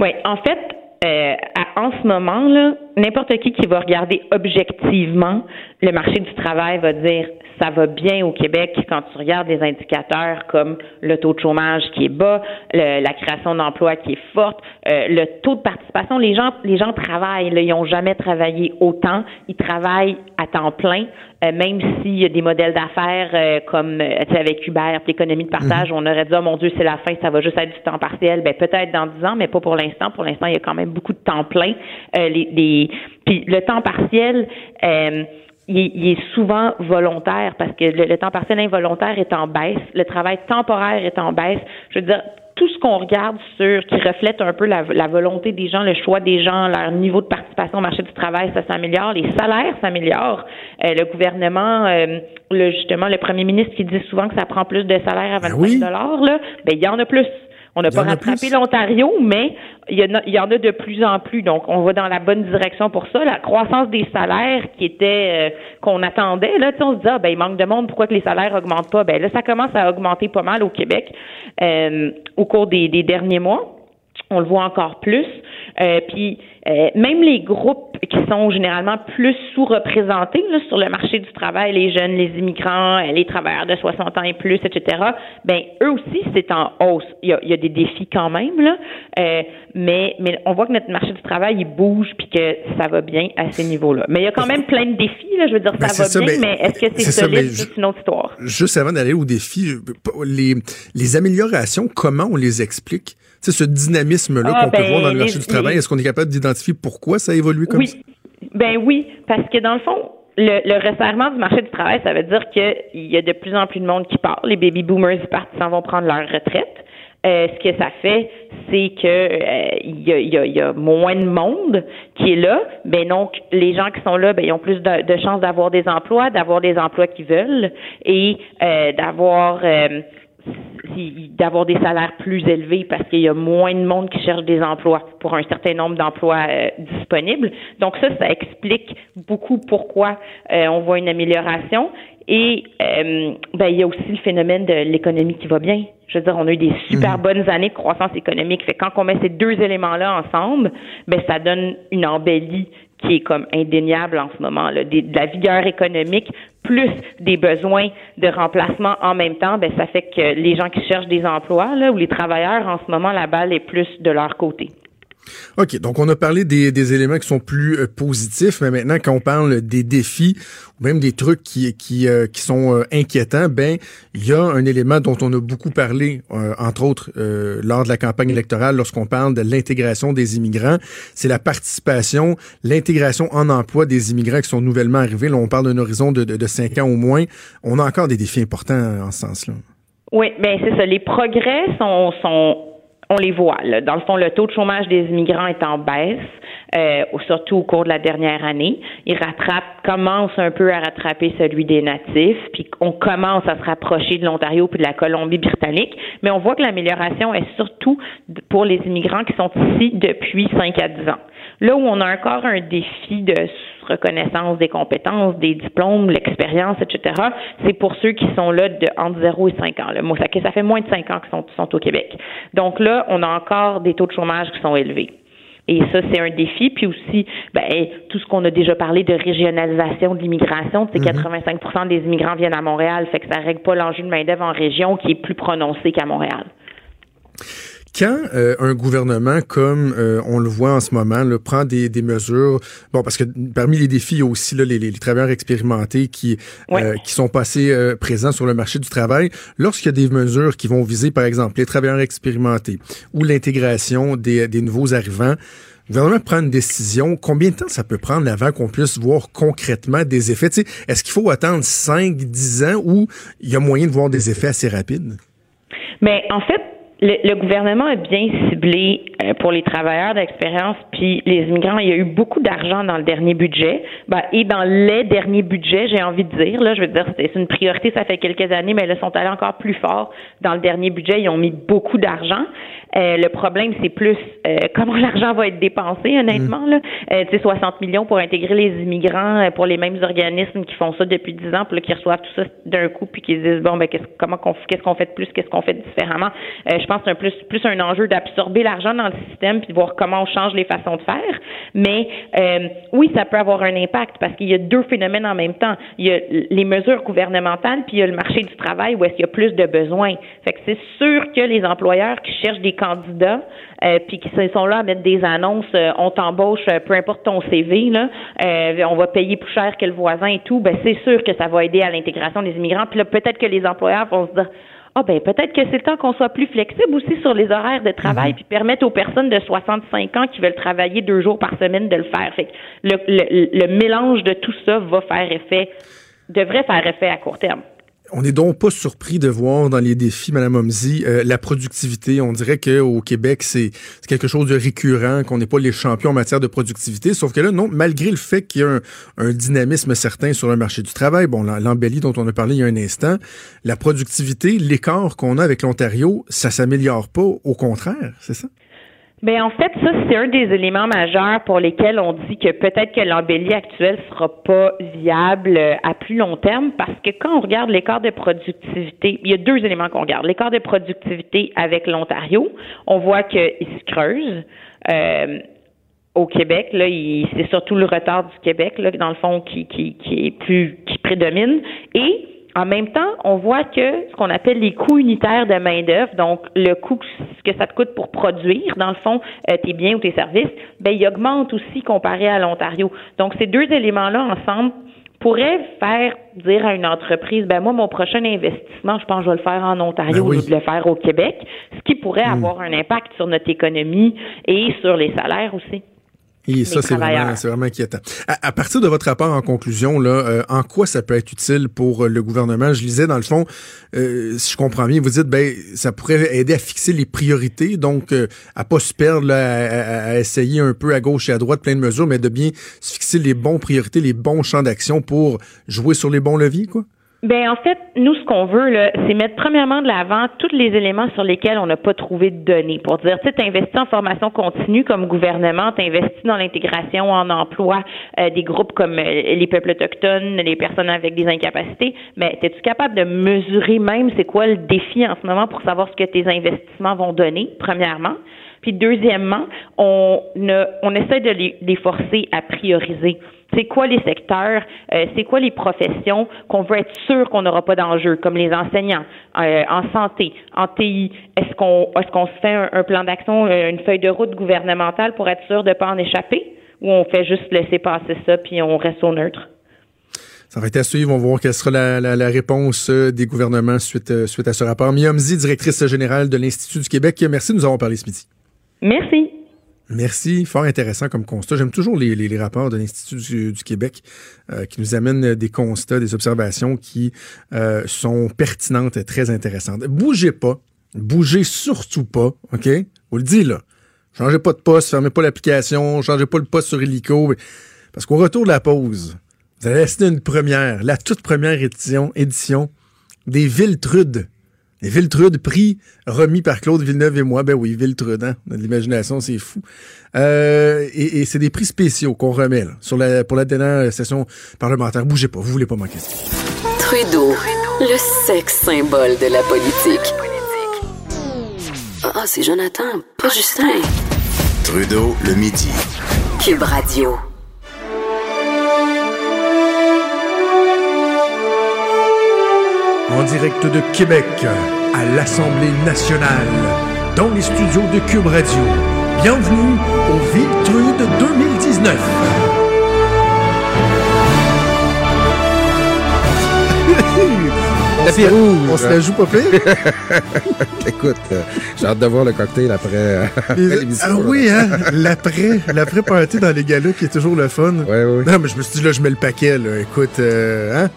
Oui, en fait, euh, en ce moment, là, n'importe qui qui va regarder objectivement le marché du travail va dire ça va bien au Québec quand tu regardes des indicateurs comme le taux de chômage qui est bas, la création d'emplois qui est forte, euh, le taux de participation. Les gens, les gens travaillent, là, ils n'ont jamais travaillé autant, ils travaillent à temps plein. Euh, même s'il y a des modèles d'affaires euh, comme avec Uber, l'économie de partage, mhm. on aurait dit oh mon Dieu c'est la fin, ça va juste être du temps partiel. Ben peut-être dans dix ans, mais pas pour l'instant. Pour l'instant, il y a quand même beaucoup de temps plein. les, les, puis le temps partiel il est, souvent volontaire parce que le, temps partiel involontaire est en baisse, le travail temporaire est en baisse. Je veux dire, tout ce qu'on regarde sur qui reflète un peu la, volonté des gens, le choix des gens, leur niveau de participation au marché du travail, ça s'améliore, les salaires s'améliorent. Euh, le gouvernement, euh, le, justement, le premier ministre qui dit souvent que ça prend plus de salaire à 25 ben dollars, là, ben il y en a plus. On n'a pas rattrapé l'Ontario, mais il y, en a, de plus en plus. Donc, on va dans la bonne direction pour ça. La croissance des salaires qui était euh, qu'on attendait, là, on se dit ah, ben il manque de monde, pourquoi que les salaires augmentent pas? Ben là, ça commence à augmenter pas mal au Québec euh, au cours des, derniers mois. On le voit encore plus. Euh, puis euh, même les groupes qui sont généralement plus sous-représentés sur le marché du travail, les jeunes, les immigrants, les travailleurs de 60 ans et plus, etc., ben eux aussi, c'est en hausse. Il y, a, il y a, des défis quand même, là, euh, mais, mais on voit que notre marché du travail, il bouge puis que ça va bien à ces niveaux-là. Mais il y a quand même plein de défis, là, je veux dire, ça ben, va bien, mais, est-ce que c'est solide? C'est une autre histoire. Juste avant d'aller aux défis, les, les améliorations, comment on les explique? C'est ce dynamisme-là ah, qu'on peut voir dans le ben, marché du travail. Est-ce qu'on est capable d'identifier pourquoi ça évolue comme oui. ça? Ben oui, parce que dans le fond, le, le, resserrement du marché du travail, ça veut dire qu'il y a de plus en plus de monde qui part. Les baby boomers partent, s'en vont prendre leur retraite. Euh, ce que ça fait, c'est que euh, il y, a, y, a, moins de monde qui est là. Ben donc, les gens qui sont là, ben ils ont plus de, de chances d'avoir des emplois, d'avoir des emplois qu'ils veulent et euh, d'avoir d'avoir des salaires plus élevés parce qu'il y a moins de monde qui cherche des emplois pour un certain nombre d'emplois euh, disponibles. Donc ça, ça explique beaucoup pourquoi euh, on voit une amélioration. Et euh, ben, il y a aussi le phénomène de l'économie qui va bien. Je veux dire, on a eu des super mhm. bonnes années de croissance économique. Fait quand on met ces deux éléments-là ensemble, ben ça donne une embellie qui est comme indéniable en ce moment, là, de la vigueur économique plus des besoins de remplacement en même temps, ben ça fait que les gens qui cherchent des emplois là, ou les travailleurs en ce moment, la balle est plus de leur côté. OK, donc on a parlé des, éléments qui sont plus euh, positifs, mais maintenant quand on parle des défis ou même des trucs qui, qui, euh, sont euh, inquiétants, ben il y a un élément dont on a beaucoup parlé, entre autres lors de la campagne électorale, lorsqu'on parle de l'intégration des immigrants, c'est la participation, l'intégration en emploi des immigrants qui sont nouvellement arrivés. Là, on parle d'un horizon de, cinq ans au moins. On a encore des défis importants en ce sens-là. Oui, ben, c'est ça. Les progrès sont, sont on les voit. Dans le fond, le taux de chômage des immigrants est en baisse, euh, surtout au cours de la dernière année. Il rattrape, commence un peu à rattraper celui des natifs, puis on commence à se rapprocher de l'Ontario puis de la Colombie-Britannique, mais on voit que l'amélioration est surtout pour les immigrants qui sont ici depuis 5 à 10 ans. Là où on a encore un défi de reconnaissance des compétences, des diplômes, l'expérience, etc., c'est pour ceux qui sont là de entre 0 et 5 ans. Moi, ça, fait moins de 5 ans qu'ils sont, sont au Québec. Donc là, on a encore des taux de chômage qui sont élevés. Et ça, c'est un défi. Puis aussi, ben, tout ce qu'on a déjà parlé de régionalisation de l'immigration, c'est 85 mm-hmm. des immigrants viennent à Montréal, fait que ça règle pas l'enjeu de main-d'œuvre en région qui est plus prononcé qu'à Montréal. Quand euh, un gouvernement, comme euh, on le voit en ce moment, le prend des, des, mesures, bon, parce que parmi les défis, il y a aussi là, les, les, travailleurs expérimentés qui, euh, qui sont passés présents sur le marché du travail. Lorsqu'il y a des mesures qui vont viser, par exemple, les travailleurs expérimentés ou l'intégration des, des nouveaux arrivants, le gouvernement prend une décision. Combien de temps ça peut prendre avant qu'on puisse voir concrètement des effets? Est-ce qu'il faut attendre 5, 10 ans ou il y a moyen de voir des effets assez rapides? Mais en fait, le, gouvernement a bien ciblé euh, pour les travailleurs d'expérience puis les immigrants. Il y a eu beaucoup d'argent dans le dernier budget. Ben, et dans les derniers budgets, j'ai envie de dire, là, je veux dire, c'est une priorité, ça fait quelques années, mais là, ils sont allés encore plus fort. Dans le dernier budget, ils ont mis beaucoup d'argent. Euh, le problème, c'est plus euh, comment *laughs* l'argent va être dépensé, honnêtement. Là. Euh, tu sais, 60 millions pour intégrer les immigrants pour les mêmes organismes qui font ça depuis 10 ans, puis qui reçoivent tout ça d'un coup, puis qui disent bon, ben qu'est-ce, comment qu'on, qu'est-ce qu'on fait de plus, qu'est-ce qu'on fait différemment? je pense que c'est un plus, plus un enjeu d'absorber l'argent dans le système, puis de voir comment on change les façons de faire. Mais oui, ça peut avoir un impact parce qu'il y a deux phénomènes en même temps. Il y a les mesures gouvernementales, puis il y a le marché du travail où est-ce qu'il y a plus de besoins. Fait que c'est sûr que les employeurs qui cherchent des candidats, euh, puis qui sont là à mettre des annonces, euh, on t'embauche, euh, peu importe ton CV, là, on va payer plus cher que le voisin et tout, ben c'est sûr que ça va aider à l'intégration des immigrants. Puis là, peut-être que les employeurs vont se dire ah ben peut-être que c'est le temps qu'on soit plus flexible aussi sur les horaires de travail, mhm. puis permettre aux personnes de 65 ans qui veulent travailler deux jours par semaine de le faire. Fait que le, le, le mélange de tout ça va faire effet, devrait faire effet à court terme. On n'est donc pas surpris de voir dans les défis, Madame Omzi, euh, la productivité. On dirait qu'au Québec, c'est quelque chose de récurrent, qu'on n'est pas les champions en matière de productivité. Sauf que là, non, malgré le fait qu'il y a un, dynamisme certain sur le marché du travail, bon, l'embellie dont on a parlé il y a un instant, la productivité, l'écart qu'on a avec l'Ontario, ça s'améliore pas. Au contraire, c'est ça? Bien, en fait, ça, c'est un des éléments majeurs pour lesquels on dit que peut-être que l'embellie actuelle sera pas viable euh, à plus long terme parce que quand on regarde l'écart de productivité, il y a deux éléments qu'on regarde. L'écart de productivité avec l'Ontario, on voit qu'il se creuse. Euh, au Québec. Là, c'est surtout le retard du Québec, là, dans le fond, qui, qui, qui est plus qui prédomine. Et en même temps, on voit que ce qu'on appelle les coûts unitaires de main-d'œuvre, donc le coût que ça te coûte pour produire, dans le fond, euh, tes biens ou tes services, ben, il augmente aussi comparé à l'Ontario. Donc, ces deux éléments-là ensemble pourraient faire dire à une entreprise, ben moi, mon prochain investissement, je pense que je vais le faire en Ontario Ben oui. de le faire au Québec, ce qui pourrait Hmm. avoir un impact sur notre économie et sur les salaires aussi. Et ça, c'est vraiment, vraiment inquiétant. À, à partir de votre rapport en conclusion, là, euh, en quoi ça peut être utile pour euh, le gouvernement? Je lisais, dans le fond, euh, si je comprends bien, vous dites, ben, ça pourrait aider à fixer les priorités, donc euh, à pas se perdre, là, à, essayer un peu à gauche et à droite plein de mesures, mais de bien se fixer les bons priorités, les bons champs d'action pour jouer sur les bons leviers, quoi? Ben en fait, nous ce qu'on veut là, c'est mettre premièrement de l'avant tous les éléments sur lesquels on n'a pas trouvé de données. Pour dire, tu sais, t'investis en formation continue comme gouvernement, t'investis dans l'intégration en emploi euh, des groupes comme euh, les peuples autochtones, les personnes avec des incapacités. Mais es-tu capable de mesurer même c'est quoi le défi en ce moment pour savoir ce que tes investissements vont donner, premièrement? Puis deuxièmement, on, on essaie de les, les forcer à prioriser. C'est quoi les secteurs, euh, c'est quoi les professions qu'on veut être sûr qu'on n'aura pas d'enjeu, comme les enseignants, euh, en santé, en TI. Est-ce qu'on est-ce qu'on se fait un, plan d'action, euh, une feuille de route gouvernementale pour être sûr de ne pas en échapper, ou on fait juste laisser passer ça puis on reste au neutre? Ça va être à suivre. On va voir quelle sera la, la- la réponse euh, des gouvernements suite, euh, suite à ce rapport. Miamzi, directrice générale de l'Institut du Québec, merci de nous avoir parlé ce midi. Merci. Merci, fort intéressant comme constat. J'aime toujours les, rapports de l'Institut du, Québec euh, qui nous amènent des constats, des observations qui euh, sont pertinentes et très intéressantes. Bougez pas, bougez surtout pas, OK? Vous le dis là. Changez pas de poste, fermez pas l'application, changez pas le poste sur Illico. Parce qu'au retour de la pause, vous allez assister à une première, la toute première édition, édition des Villetrudes. Les Villetrudes, prix remis par Claude Villeneuve et moi. Ben oui, Villetrudes, hein? On a de l'imagination, c'est fou. Euh, et et c'est des prix spéciaux qu'on remet là, sur la, pour la dernière session parlementaire. Bougez pas, vous voulez pas manquer ça. Trudeau, le sexe symbole de la politique. Ah, c'est Jonathan, pas Justin. Trudeau, le midi. Cube Radio. En direct de Québec, à l'Assemblée nationale, dans les studios de Cube Radio. Bienvenue au Viltrude 2019. Tapis rouge. On se la joue pas pire? *laughs* Écoute, euh, j'ai hâte de voir le cocktail après, euh, après l'émission. ah oui, hein? L'après, l'après party dans les galas qui est toujours le fun. Ouais, ouais. Non, mais je me suis dit, là, je mets le paquet, là. Écoute, euh, hein?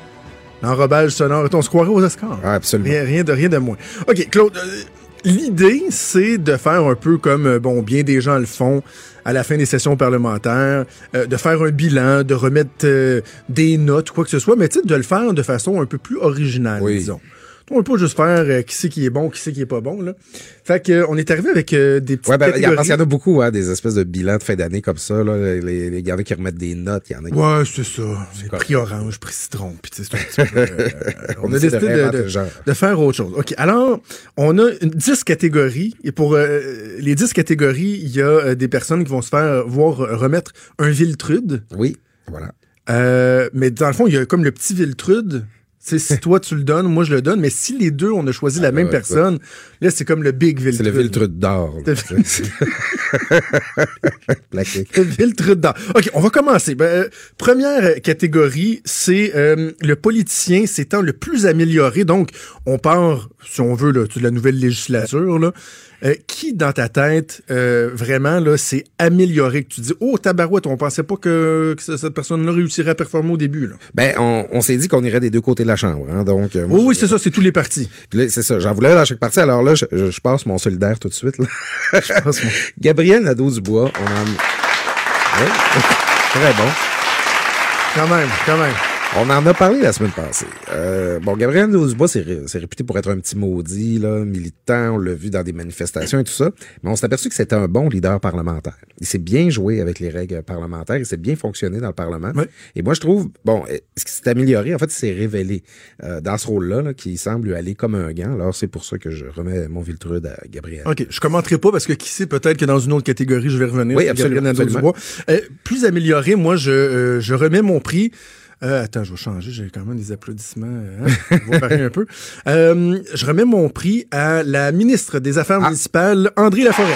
L'enrobage sonore. On se croirait aux Oscars. Ah, absolument. Rien, rien de, rien de moins. OK, Claude, euh, l'idée, c'est de faire un peu comme, euh, bon, bien des gens le font à la fin des sessions parlementaires, euh, de faire un bilan, de remettre euh, des notes, quoi que ce soit, mais tu sais, de le faire de façon un peu plus originale, Oui. disons. On ne peut pas juste faire euh, qui c'est qui est bon, qui c'est qui est pas bon, là. Fait que, euh, on est arrivé avec euh, des petites Ouais, ben, catégories. parce qu'il y en a beaucoup, hein, des espèces de bilans de fin d'année comme ça. Là. Les, les- y en a qui remettent des notes, il y en a qui... Ouais, c'est ça. C'est prix orange, prix citron. Puis tu sais, c'est un petit peu, euh, *laughs* on, On a de décidé de, de- faire autre chose. OK. Alors, on a une, 10 catégories. Et pour les 10 catégories, il y a des personnes qui vont se faire voir remettre un Viltrude. Oui, voilà. Mais dans le fond, il y a comme le petit Viltrude. Si toi tu le donnes, moi je le donne. Mais si les deux, on a choisi la Ah, même ouais, personne, là, c'est comme le Big Viltrude. C'est le Viltrude d'or. C'est- Plaqué. *laughs* Viltrude d'or. OK, on va commencer. Ben, euh, première catégorie, c'est euh, le politicien s'étant le plus amélioré. Donc, on part, si on veut, là, de la nouvelle législature. Là. Euh, qui, dans ta tête, euh, vraiment, là, s'est amélioré? Que tu dis, oh, tabarouette, on pensait pas que, que ce- cette personne-là réussirait à performer au début. Là. Ben, on, on s'est dit qu'on irait des deux côtés de la chambre. Hein, donc, euh, moi, Oui, c'est ça, c'est tous les partis. C'est ça. J'en voulais dans chaque partie. Alors là, je, je, je passe mon solidaire tout de suite. Là. *laughs* Je pense, moi. *laughs* Gabriel Nadeau-Dubois, on en... Oui, *laughs* très bon. Quand même, quand même. On en a parlé la semaine passée. Euh, bon, Gabriel Dubois, c'est ré- c'est réputé pour être un petit maudit, là, militant. On l'a vu dans des manifestations et tout ça. Mais on s'est aperçu que c'était un bon leader parlementaire. Il s'est bien joué avec les règles parlementaires. Il s'est bien fonctionné dans le Parlement. Ouais. Et moi, je trouve, bon, euh, ce qui s'est amélioré, en fait, il s'est révélé euh, dans ce rôle-là, là, qui semble lui aller comme un gant. Alors, c'est pour ça que je remets mon Viltrude à Gabriel. OK, je commenterai pas parce que qui sait, peut-être que dans une autre catégorie, je vais revenir. Oui, absolument, Gabriel Nadeau-Dubois. Euh, plus amélioré, moi, je, euh, je remets mon prix. Euh, attends, je vais changer, j'ai quand même des applaudissements. euh, Hein? On va un peu. Euh, je remets mon prix à la ministre des Affaires Ah. municipales, André Laforêt.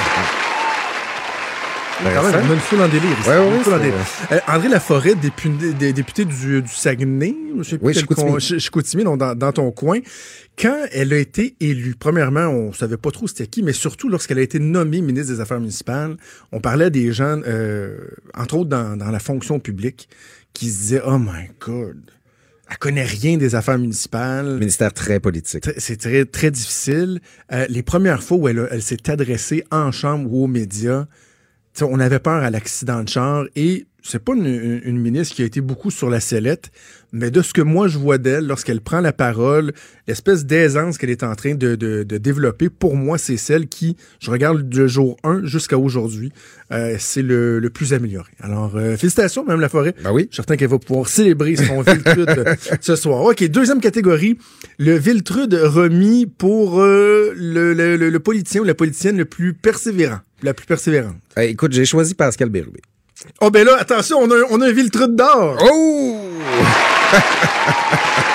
Quand même, Intéressant. on a une foule en délire ici. Ouais, ouais, Une foule en c'est délire. Euh, André Laforêt, député, dé- député du, du Saguenay, je Oui, Chicoutimi. dans, dans ton coin. Quand elle a été élue, premièrement, on savait pas trop c'était qui, mais surtout lorsqu'elle a été nommée ministre des Affaires municipales, on parlait des gens, euh, entre autres dans, dans la fonction publique, qui se disaient « Oh my God! » Elle connaît rien des affaires municipales. Ministère très politique. C'est très, très difficile. Euh, les premières fois où elle, s'est adressée en chambre ou aux médias, on avait peur à l'accident de char et c'est pas une, ministre qui a été beaucoup sur la sellette, mais de ce que moi je vois d'elle, lorsqu'elle prend la parole, l'espèce d'aisance qu'elle est en train de, de- de développer, pour moi, c'est celle qui, je regarde du jour 1 jusqu'à aujourd'hui, euh, c'est le, le plus amélioré. Alors, euh, félicitations, Mme Laforêt. Ben oui. Je suis certain qu'elle va pouvoir célébrer son Viltrude euh, *laughs* ce soir. OK, deuxième catégorie, le Viltrude remis pour euh, le, le, le- le politicien ou la politicienne le plus persévérant, la plus persévérante. Euh, écoute, j'ai choisi Pascal Bérubé. Oh ben là, attention, on a, un- on a un Viltrude d'or. Oh! *laughs*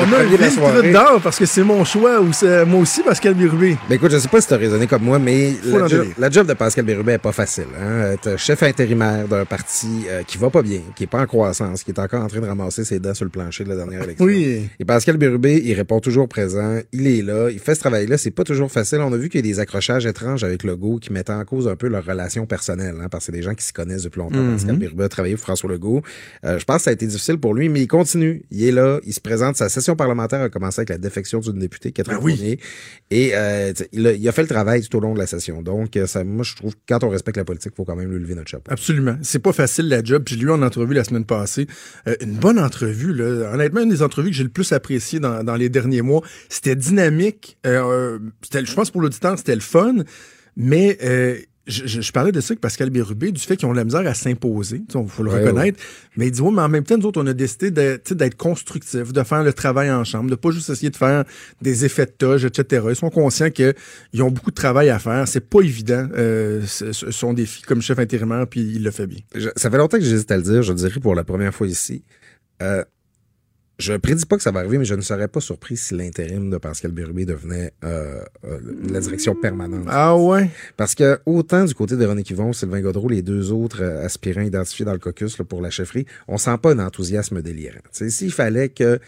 on a un premier de la soirée. Viltrude d'or parce que c'est mon choix ou c'est moi aussi Pascal Birubé. Ben écoute, je sais pas si t'as raisonné comme moi, mais la job, donner. la job de Pascal Bérubé est pas facile. Hein? Être chef intérimaire d'un parti euh, qui va pas bien, qui est pas en croissance, qui est encore en train de ramasser ses dents sur le plancher de la dernière élection. Oui. Et Pascal Bérubé, il répond toujours présent, il est là, il fait ce travail-là, c'est pas toujours facile. On a vu qu'il y a des accrochages étranges avec Legault qui mettent en cause un peu leur relation personnelle, hein, parce que c'est des gens qui se connaissent depuis longtemps. Mhm. Pascal Bérubé a travaillé pour François Legault. Euh, je pense que ça a été difficile pour lui, mais il continue. Il est là, il se présente. Sa session parlementaire a commencé avec la défection d'une députée, Catherine Ben oui. Et euh, il, a, il a fait le travail tout au long de la session. Donc, euh, ça, moi, je trouve que quand on respecte la politique, il faut quand même lui lever notre chapeau. Absolument. C'est pas facile la job. J'ai lu en entrevue la semaine passée. Euh, une bonne entrevue, là. Honnêtement, une des entrevues que j'ai le plus appréciées dans, dans les derniers mois. C'était dynamique. Euh, je pense pour l'auditeur, c'était le fun. Mais je, je- je parlais de ça avec Pascal Bérubé, du fait qu'ils ont de la misère à s'imposer. Il faut le Ouais, reconnaître. Mais il dit, ouais, mais en même temps, nous autres, on a décidé d'être constructifs, de faire le travail en chambre, de pas juste essayer de faire des effets de toge, etc. Ils sont conscients qu'ils ont beaucoup de travail à faire. C'est pas évident, euh, son défi comme chef intérimaire, puis il le fait bien. Je- ça fait longtemps que j'hésite à le dire, je le dirais pour la première fois ici. Euh, je prédis pas que ça va arriver, mais je ne serais pas surpris si l'intérim de Pascal Bérubé devenait euh, euh, la direction permanente. Ah ouais? Parce que autant du côté de René Yvon, Sylvain Godreau, les deux autres euh, aspirants identifiés dans le caucus là, pour la chefferie, on sent pas un enthousiasme délirant. Tu S'il fallait que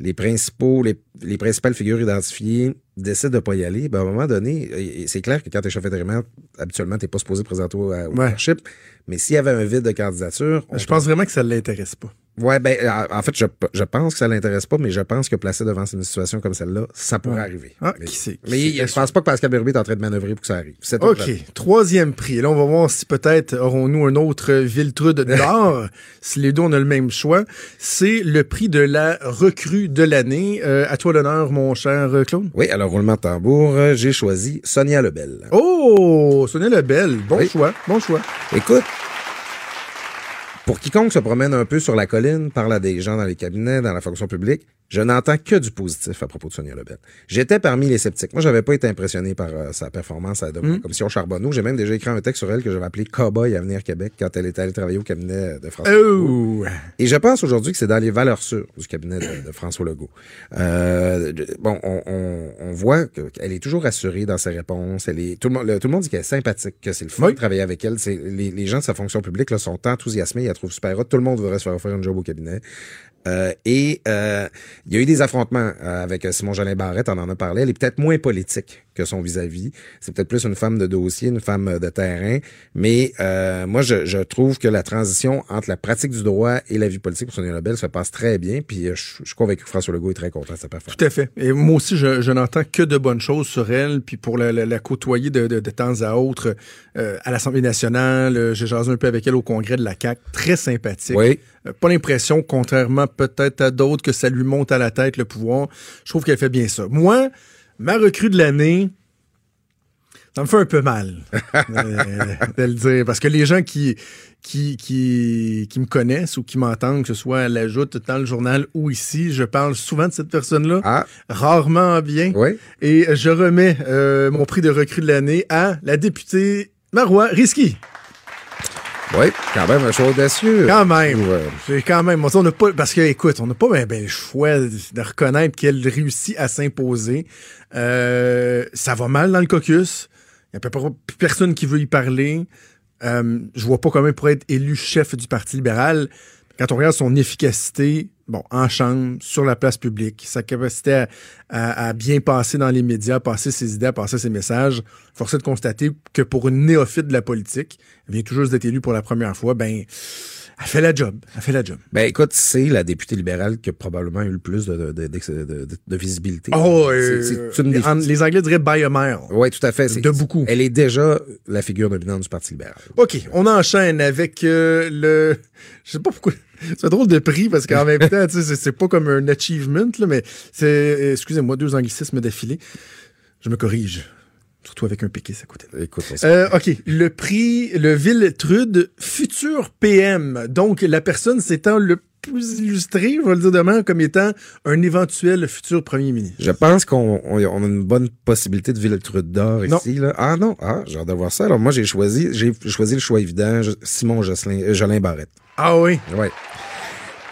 les principaux, les, les principales figures identifiées décident de pas y aller, ben, à un moment donné, c'est clair que quand t'es chef intérimaire, habituellement, t'es pas supposé présenter au, au Ouais. leadership. Mais s'il y avait un vide de candidature, Je pense vraiment que ça ne l'intéresse pas. Ouais, ben, en en fait, je, je pense que ça l'intéresse pas, mais je pense que placé devant une situation comme celle-là, ça pourrait Ouais. arriver. Ah, mais, qui sait? Mais Qui je pense pas que Pascal Bérubé est en train de manœuvrer pour que ça arrive. OK. Troisième prix. Là, on va voir si peut-être aurons-nous un autre Viltrude *laughs* d'or, si les deux on a le même choix. C'est le prix de la recrue de l'année. Euh, à toi l'honneur, mon cher euh, Claude. Oui, alors roulement de tambour, euh, j'ai choisi Sonia Lebel. Oh, Sonia Lebel. Bon Oui. choix. Bon choix. Écoute, pour quiconque se promène un peu sur la colline, parle à des gens dans les cabinets, dans la fonction publique, je n'entends que du positif à propos de Sonia Lebel. J'étais parmi les sceptiques. Moi, j'avais pas été impressionné par euh, sa performance à la Mm. commission Charbonneau. J'ai même déjà écrit un texte sur elle que j'avais appelé Cowboy à venir Québec quand elle est allée travailler au cabinet de François Legault. Oh. Et je pense aujourd'hui que c'est dans les valeurs sûres du cabinet de, de François Legault. Euh, bon, on, on, on voit qu'elle est toujours assurée dans ses réponses. Elle est tout le tout le monde dit qu'elle est sympathique, que c'est le fun Oui. de travailler avec elle. C'est les, les gens de sa fonction publique là, sont enthousiasmés, ils la trouvent super hot. Tout le monde voudrait se faire offrir un job au cabinet. Euh, et euh, il y a eu des affrontements euh, avec Simon Jolin Barrette, on en a parlé. Elle est peut-être moins politique que son vis-à-vis. C'est peut-être plus une femme de dossier, une femme de terrain. Mais moi, je, je, trouve que la transition entre la pratique du droit et la vie politique pour Sonia Lebel se passe très bien. Puis je, je suis convaincu que François Legault est très content de sa performance. Tout à fait. Et moi aussi, je, je n'entends que de bonnes choses sur elle. Puis pour la, la, la côtoyer de, de, de, temps à autre à l'Assemblée nationale, j'ai jasé un peu avec elle au congrès de la CAQ. Très sympathique. Oui. Pas l'impression, contrairement peut-être à d'autres, que ça lui monte à la tête le pouvoir. Je trouve qu'elle fait bien ça. Moi, ma recrue de l'année, ça me fait un peu mal *laughs* de le dire. Parce que les gens qui, qui, qui, qui me connaissent ou qui m'entendent, que ce soit à l'ajoute dans le journal ou ici, je parle souvent de cette personne-là, ah. rarement bien. Oui. Et je remets euh, mon prix de recrue de l'année à la députée Marois Risky. Oui, quand même un choix audacieux. Quand même. Ouais. Quand même. On a pas, parce que, écoute, on n'a pas ben, le choix de reconnaître qu'elle réussit à s'imposer. Euh, ça va mal dans le caucus. Il n'y a plus personne qui veut y parler. Euh, je vois pas comment pour être élu chef du Parti libéral. Quand on regarde son efficacité, bon, en chambre, sur la place publique, sa capacité à, bien passer dans les médias, passer ses idées, passer ses messages, force est de constater que pour une néophyte de la politique, elle vient toujours d'être élue pour la première fois, ben, elle fait la job. Elle fait la job. Ben écoute, c'est la députée libérale qui a probablement eu le plus de, de, de, de visibilité. Oh, euh, une des... les Anglais diraient by a mile. Oui, tout à fait. De beaucoup. Elle est déjà la figure dominante du Parti libéral. OK, on enchaîne avec euh, le... Je sais pas pourquoi... *laughs* C'est drôle de prix parce qu'en même temps, c'est pas comme un achievement, là, mais c'est, excusez-moi, deux anglicismes d'affilée. Je me corrige. Surtout avec un péquiste à côté. Écoute, euh, OK. Le prix, le Ville-Trude, futur PM. Donc, la personne s'étant le plus illustré, je vais le dire demain, comme étant un éventuel futur premier ministre. Je pense qu'on on, on a une bonne possibilité de Ville-Trude d'or ici. Là. Ah non, ah, j'ai hâte de voir ça. Alors moi, j'ai choisi, j'ai choisi le choix évident, Simon Jocelyn, euh, Jolin Barrette. Ah oui? Oui.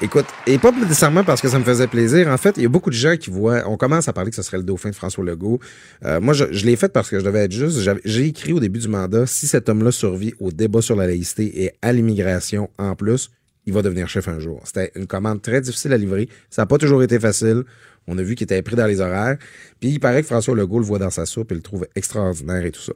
Écoute, et pas nécessairement parce que ça me faisait plaisir. En fait, il y a beaucoup de gens qui voient. On commence à parler que ce serait le dauphin de François Legault. Euh, moi, je, je l'ai fait parce que je devais être juste. J'ai écrit au début du mandat si cet homme-là survit au débat sur la laïcité et à l'immigration en plus, il va devenir chef un jour. C'était une commande très difficile à livrer. Ça n'a pas toujours été facile. On a vu qu'il était pris dans les horaires. Puis il paraît que François Legault le voit dans sa soupe et le trouve extraordinaire et tout ça.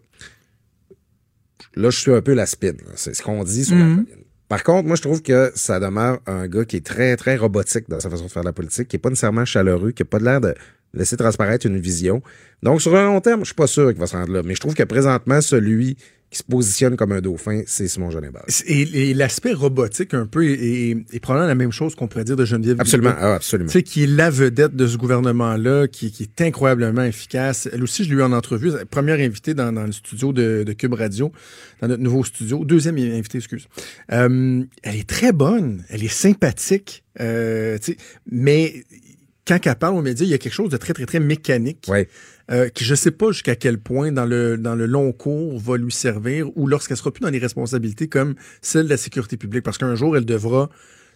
Là, je suis un peu la spin. C'est ce qu'on dit sur la colline. Par contre, moi, je trouve que ça demeure un gars qui est très, très robotique dans sa façon de faire la politique, qui est pas nécessairement chaleureux, qui a pas l'air de laisser transparaître une vision. Donc, sur un long terme, je suis pas sûr qu'il va se rendre là. Mais je trouve que présentement, celui qui se positionne comme un dauphin, c'est Simon Jolin Et, et l'aspect robotique, un peu, est, est, probablement la même chose qu'on pourrait dire de Geneviève Absolument, ah, absolument. Tu sais, qui est la vedette de ce gouvernement-là, qui, qui, est incroyablement efficace. Elle aussi, je l'ai eu en entrevue, première invitée dans, dans le studio de, de, Cube Radio, dans notre nouveau studio. Deuxième invitée, excuse. Euh, elle est très bonne, elle est sympathique, euh, mais quand elle parle aux médias, il y a quelque chose de très, très, très mécanique. Ouais. Euh, qui je sais pas jusqu'à quel point dans le dans le long cours va lui servir ou lorsqu'elle sera plus dans les responsabilités comme celle de la sécurité publique parce qu'un jour elle devra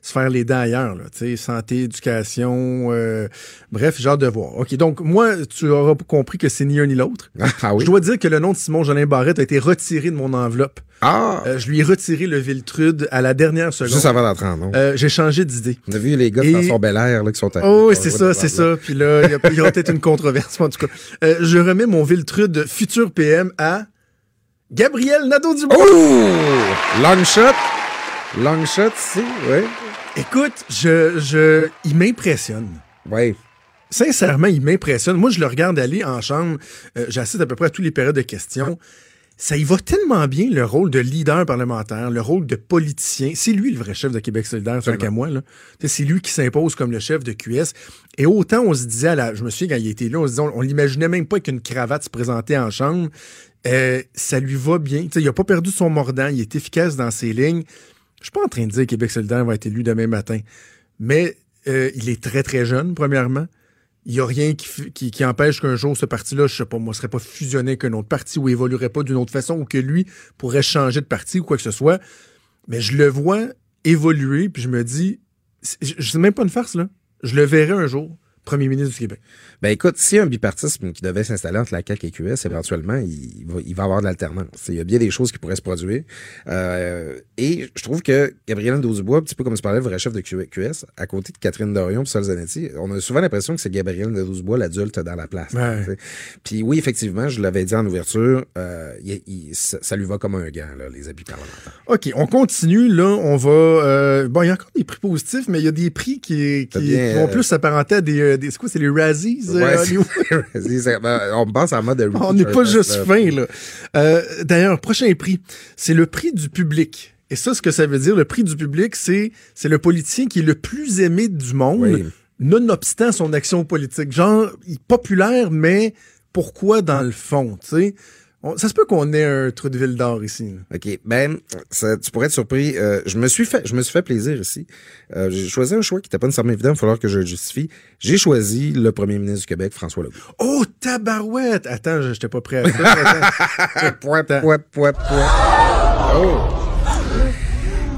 se faire les dents ailleurs, là, santé, éducation, euh, bref, genre de voir. OK, donc moi, tu auras compris que c'est ni un ni l'autre. *laughs* Ah, oui? Je dois dire que le nom de Simon Jolin Barrette a été retiré de mon enveloppe. Ah! Euh, je lui ai retiré le Viltrude à la dernière seconde. Juste avant d'entrer en euh, J'ai changé d'idée. On a vu les gars Et... Bel Air là, qui sont Oh, oui, c'est ça, c'est ça. Puis là, il y, y aura peut-être une controverse, en tout cas. Euh, je remets mon Viltrude futur PM à Gabriel Nadeau-Dubois. Oh! Long shot. Long shot, si, oui. Écoute, je, je, il m'impressionne. Oui. Sincèrement, il m'impressionne. Moi, je le regarde aller en chambre. Euh, J'assiste à peu près à tous les périodes de questions. Ça y va tellement bien, le rôle de leader parlementaire, le rôle de politicien. C'est lui le vrai chef de Québec solidaire, tant qu'à moi. C'est lui qui s'impose comme le chef de QS. Et autant on se disait, à la, je me souviens quand il était là, on se disait, on, on l'imaginait même pas qu'une cravate se présentait en chambre. Euh, ça lui va bien. T'sais, il n'a pas perdu son mordant, il est efficace dans ses lignes. Je suis pas en train de dire que Québec solidaire va être élu demain matin, mais euh, il est très, très jeune, premièrement. Il n'y a rien qui, qui, qui empêche qu'un jour, ce parti-là, je sais pas, moi, ne serait pas fusionné avec un autre parti ou évoluerait pas d'une autre façon ou que lui pourrait changer de parti ou quoi que ce soit. Mais je le vois évoluer, puis je me dis, je sais même pas une farce, là. Je le verrai un jour premier ministre du Québec. Ben écoute, s'il y a un bipartisme qui devait s'installer entre la CAQ et QS, éventuellement, il va, il va avoir de l'alternance. Il y a bien des choses qui pourraient se produire. Euh, et je trouve que Gabriel Nadeau-Dubois, un petit peu comme tu parlais, le vrai chef de QS, à côté de Catherine Dorion et Sol Zanetti, on a souvent l'impression que c'est Gabriel Nadeau-Dubois l'adulte dans la place. Ouais. Puis oui, effectivement, je l'avais dit en ouverture, euh, il- il- ça, ça lui va comme un gant, là, les habits parlementaires. OK, on continue. Là, on va. euh, bon, il y a encore des prix positifs, mais il y a des prix qui, qui, T'as bien, qui vont euh, plus s'apparenter à des. euh, des c'est quoi, c'est les Razzies? Ouais, Hollywood? *laughs* ben, on pense en mode On n'est pas juste fin, là. Euh, D'ailleurs, prochain prix, c'est le prix du public. Et ça, ce que ça veut dire, le prix du public, c'est c'est le politicien qui est le plus aimé du monde, Oui. nonobstant son action politique. Genre, il est populaire, mais pourquoi dans le fond, tu sais? On- Ça se peut qu'on ait un trou de ville d'or ici. là. OK. Ben, ça, tu pourrais être surpris. Euh, je me suis fait, je me suis fait plaisir ici. Euh, j'ai choisi un choix qui n'était pas nécessairement évident. Il va falloir que je le justifie. J'ai choisi le premier ministre du Québec, François Legault. Oh, tabarouette! Attends, je j'étais pas prêt à ça. Pouet, pouet, pouet, pouet. Oh!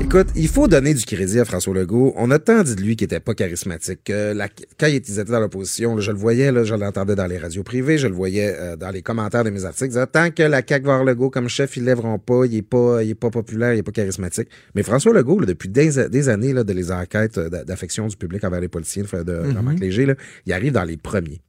Écoute, il faut donner du crédit à François Legault. On a tant dit de lui qu'il était pas charismatique. que la- quand il était dans l'opposition, là, je le voyais, là, je l'entendais dans les radios privées, je le voyais euh, dans les commentaires de mes articles. Tant que la CAQ va avoir Legault comme chef, ils lèveront pas, il est pas, il est pas populaire, il est pas charismatique. Mais François Legault, là, depuis des, des années là, de les enquêtes euh, d'a- d'affection du public envers les politiciens de, de Jean-Marc Léger, là, il arrive dans les premiers.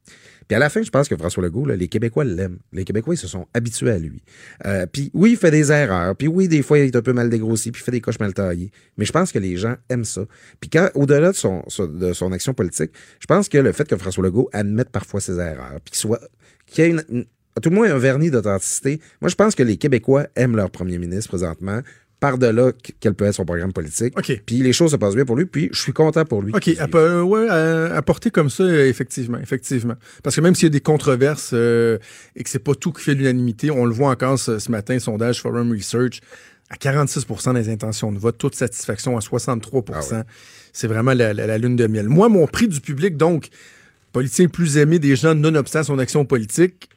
Puis à la fin, je pense que François Legault, là, les Québécois l'aiment. Les Québécois, ils se sont habitués à lui. Euh, puis oui, il fait des erreurs. Puis oui, des fois, il est un peu mal dégrossi, puis il fait des coches mal taillées. Mais je pense que les gens aiment ça. Puis quand, au-delà de son, de son action politique, je pense que le fait que François Legault admette parfois ses erreurs, puis qu'il soit, qu'il y ait une- tout le moins un vernis d'authenticité, moi, je pense que les Québécois aiment leur premier ministre présentement, par-delà quel peut être son programme politique. OK. Puis les choses se passent bien pour lui, puis je suis content pour lui. OK, à, peu- ouais, à, à porter comme ça, euh, effectivement, effectivement. Parce que même s'il y a des controverses euh, et que c'est pas tout qui fait l'unanimité, on le voit encore ce, ce matin, sondage Forum Research, à 46% des intentions de vote, toute satisfaction à 63 Ah ouais. C'est vraiment la, la- la lune de miel. Moi, mon prix du public, donc, politicien le plus aimé des gens nonobstant son action politique,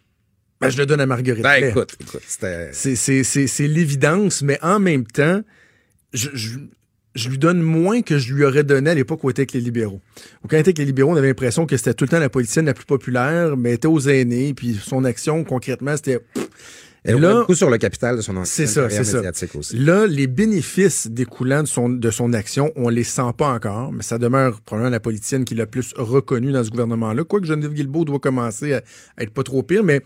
ben, je le donne à Marguerite Ben, écoute. C'est- l'évidence, mais en même temps, je, je- je lui donne moins que je lui aurais donné à l'époque où était avec les libéraux. Quand était avec les libéraux, on avait l'impression que c'était tout le temps la politicienne la plus populaire, mais elle était aux aînés, puis son action, concrètement, c'était... Elle Là- beaucoup sur le capital de son C'est ça, c'est ça. médiatique aussi. Là, les bénéfices découlant de son, de son action, on les sent pas encore, mais ça demeure probablement la politicienne qui l'a plus reconnue dans ce gouvernement-là. Quoique Geneviève Guilbeault doit commencer à, à être pas trop pire, mais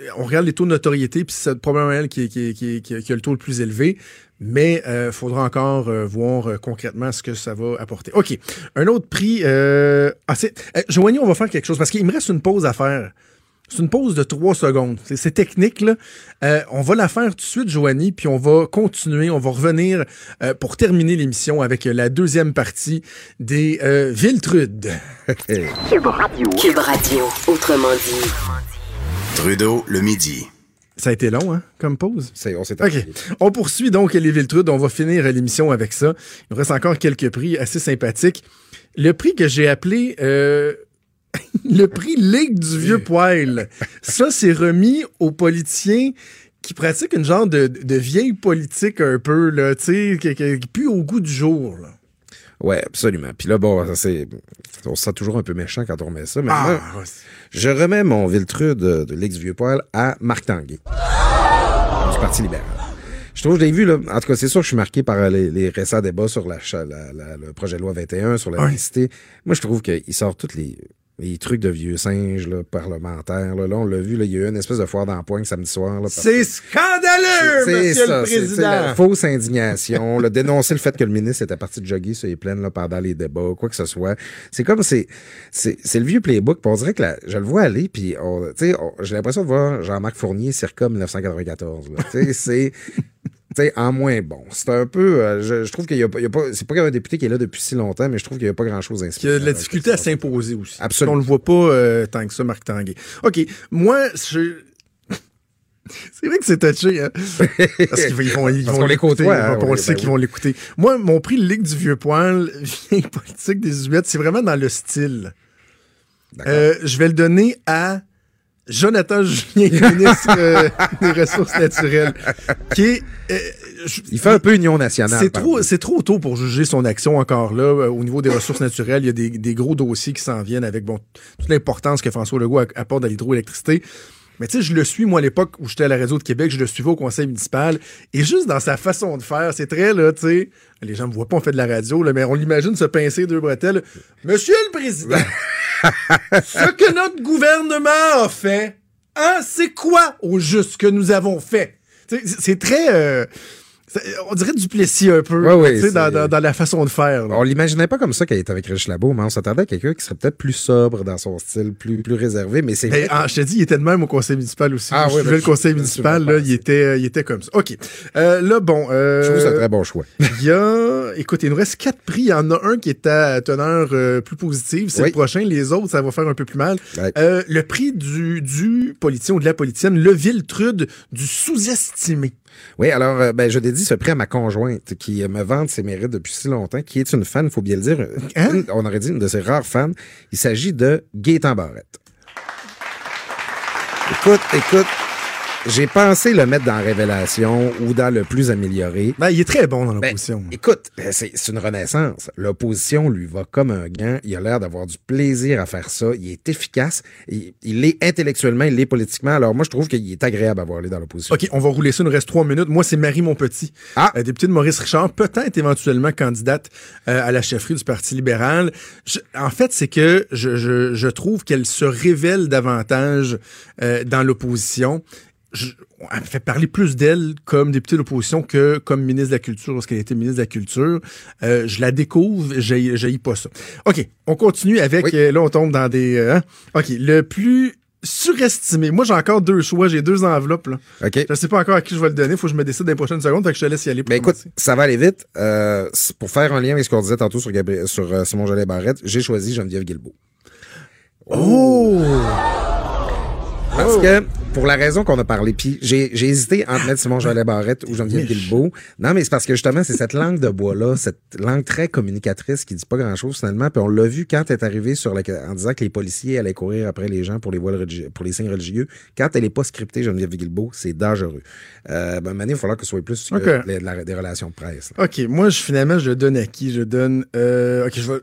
euh, on regarde les taux de notoriété, puis c'est probablement elle qui, qui, qui, qui, a le taux le plus élevé. Mais il faudra encore euh, voir euh, concrètement ce que ça va apporter. OK. Un autre prix. Euh, ah, euh, Joanie, on va faire quelque chose parce qu'il me reste une pause à faire. C'est une pause de trois secondes. C'est, c'est technique, là. Euh, on va la faire tout de suite, Joanie, puis on va continuer. On va revenir euh, pour terminer l'émission avec la deuxième partie des euh, Viltrudes. *laughs* Cube Radio. Autrement dit. Trudeau, le midi. Ça a été long, hein, comme pause? C'est- on s'est OK. On poursuit donc les Viltrudes. On va finir l'émission avec ça. Il nous reste encore quelques prix assez sympathiques. Le prix que j'ai appelé euh, *laughs* le prix Ligue du vieux poil. Ça, c'est remis aux politiciens qui pratiquent une genre de, de vieille politique un peu, là, tu sais, qui, qui, qui pue au goût du jour. Là. Ouais, absolument. Puis là, bon, ça, c'est. On se sent toujours un peu méchant quand on remet ça. Mais Ah, c'est- je remets mon Viltrude de, de l'X Vieux Poil à Marc Tanguay. Du Parti libéral. Je trouve, je l'ai vu, là. En tout cas, c'est sûr que je suis marqué par euh, les, les récents débats sur la, cha- la- la- le projet de loi 21, sur la laïcité. Moi, je trouve qu'il sort tous les, les trucs de vieux singes là, parlementaires. Là. Là, on l'a vu, là, il y a eu une espèce de foire d'empoigne samedi soir. Là, C'est scandaleux, c'est monsieur ça, le président. la fausse indignation, le dénoncer le fait que le ministre était parti de jogger sur les plaines là, pendant les débats, quoi que ce soit. C'est comme c'est c'est c'est le vieux playbook. on dirait que la- je le vois aller, puis j'ai l'impression de voir Jean-Marc Fournier circa 1994. là. Tu sais, c'est sais, en moins bon. C'est un peu. euh, je, je trouve qu'il y a, pas- il y a pas. C'est pas un député qui est là depuis si longtemps, mais je trouve qu'il n'y a pas grand-chose à Qui a de la difficulté à s'imposer aussi. Absolument. On le voit pas euh, tant que ça, Marc Tanguay. OK. Moi, je. *laughs* C'est vrai que c'est touché, hein? Parce qu'ils vont, ils vont, *laughs* Parce l'écouter. hein, on le sait ben qu'ils oui. vont l'écouter. Moi, mon prix Ligue du Vieux Poil, *laughs* vieille politique des Huettes, c'est vraiment dans le style. Euh, je vais le donner à Jonathan Julien, *laughs* ministre euh, des Ressources naturelles, qui est... euh, je- Il fait un peu Union nationale. c'est trop, c'est trop tôt pour juger son action encore là. Euh, Au niveau des ressources naturelles, il y a des, des gros dossiers qui s'en viennent avec bon, toute l'importance que François Legault apporte à l'hydroélectricité. Mais tu sais, je le suis, moi, à l'époque où j'étais à la radio de Québec, je le suivais au conseil municipal. Et juste dans sa façon de faire, c'est très, là, tu sais, les gens me voient pas, on fait de la radio, là, mais on l'imagine se pincer deux bretelles. Monsieur le Président, *laughs* ce que notre gouvernement a fait, hein, c'est quoi au juste que nous avons fait? C'est très... euh, on dirait du Plessis un peu, Ouais, ouais, tu sais, dans, dans- dans la façon de faire. là. On l'imaginait pas comme ça qu'elle était avec Rich Labo, mais on s'attendait à quelqu'un qui serait peut-être plus sobre dans son style, plus, plus réservé, mais c'est Ben, ah, je te dis, il était de même au conseil municipal aussi. Ah je oui, ben, le conseil je- municipal, là, il était, il était comme ça. OK. Euh, là, bon. euh, Je trouve c'est un très bon choix. *laughs* Il y a, écoute, il nous reste quatre prix. Il y en a un qui est à teneur euh, plus positive. C'est Oui. le prochain. Les autres, ça va faire un peu plus mal. Ouais. Euh, le prix du, du politicien ou de la politicienne, le Viltrude du sous-estimé. Oui, alors, euh, ben, je dédie ce prix à ma conjointe qui euh, me vante ses mérites depuis si longtemps, qui est une fan, faut bien le dire. Hein? Une- on aurait dit une de ses rares fans. Il s'agit de Gaétan Barrette. Écoute, écoute, j'ai pensé le mettre dans Révélation ou dans le plus amélioré. Ben, il est très bon dans Ben, l'opposition. écoute, euh, c'est une renaissance. L'opposition lui va comme un gant. Il a l'air d'avoir du plaisir à faire ça. Il est efficace. Il, il l'est intellectuellement, il l'est politiquement. Alors moi, je trouve qu'il est agréable à avoir aller dans l'opposition. OK, on va rouler ça. Il nous reste trois minutes. Moi, c'est Marie Monpetit, Ah. euh, députée de Maurice Richard, peut-être éventuellement candidate euh, à la chefferie du Parti libéral. Je- en fait, c'est que je, je, je trouve qu'elle se révèle davantage euh, dans l'opposition. Je- elle me fait parler plus d'elle comme députée de l'opposition que comme ministre de la Culture lorsqu'elle était ministre de la Culture. Euh, je la découvre, j'ai j'ai pas ça. OK, on continue avec... Oui. euh, là, on tombe dans des... euh, hein? OK, le plus surestimé. Moi, j'ai encore deux choix. J'ai deux enveloppes. Là. OK? Je sais pas encore à qui je vais le donner. Faut que je me décide dans les prochaines secondes. Fait que je te laisse y aller. Pour Ben écoute, ça va aller vite. Euh, pour faire un lien avec ce qu'on disait tantôt sur, Gabriel, sur euh, Simon Jolet Barrette, j'ai choisi Geneviève Guilbeault. Oh! Parce que, pour la raison qu'on a parlé, puis j'ai j'ai hésité entre mettre Simon Jolet Barrette ou Geneviève Guilbeault. Non, mais c'est parce que justement, c'est cette langue de bois-là, cette langue très communicatrice qui dit pas grand-chose finalement. Puis on l'a vu quand elle est arrivée sur la, en disant que les policiers allaient courir après les gens pour les voiles pour les signes religieux. Quand elle est pas scriptée, Geneviève Guilbeault, c'est dangereux. Euh, ben, Mané, il va falloir que ce soit plus que Ok. les- la- des relations de presse. là. OK, moi, je, finalement, je donne à qui? Je donne... Euh, OK, je vais...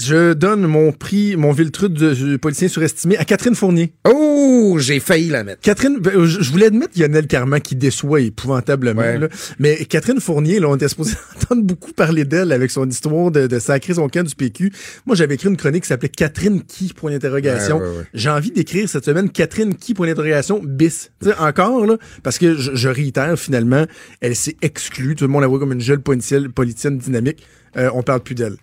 Je donne mon prix, mon Viltrude de, de politicien surestimé à Catherine Fournier. Oh, j'ai failli la mettre. Catherine, ben, je je voulais admettre Lionel Carman qui déçoit épouvantablement. Ouais. là. mais Catherine Fournier, là, on était supposé *laughs* entendre beaucoup parler d'elle avec son histoire de, de sacrer son camp du PQ. Moi, j'avais écrit une chronique qui s'appelait Catherine qui, point d'interrogation. Ouais, ouais, ouais. J'ai envie d'écrire cette semaine Catherine qui, point d'interrogation, bis. Encore, là, parce que je, je réitère, finalement, elle s'est exclue. Tout le monde la voit comme une jeune politicienne, politicienne dynamique. Euh, on parle plus d'elle.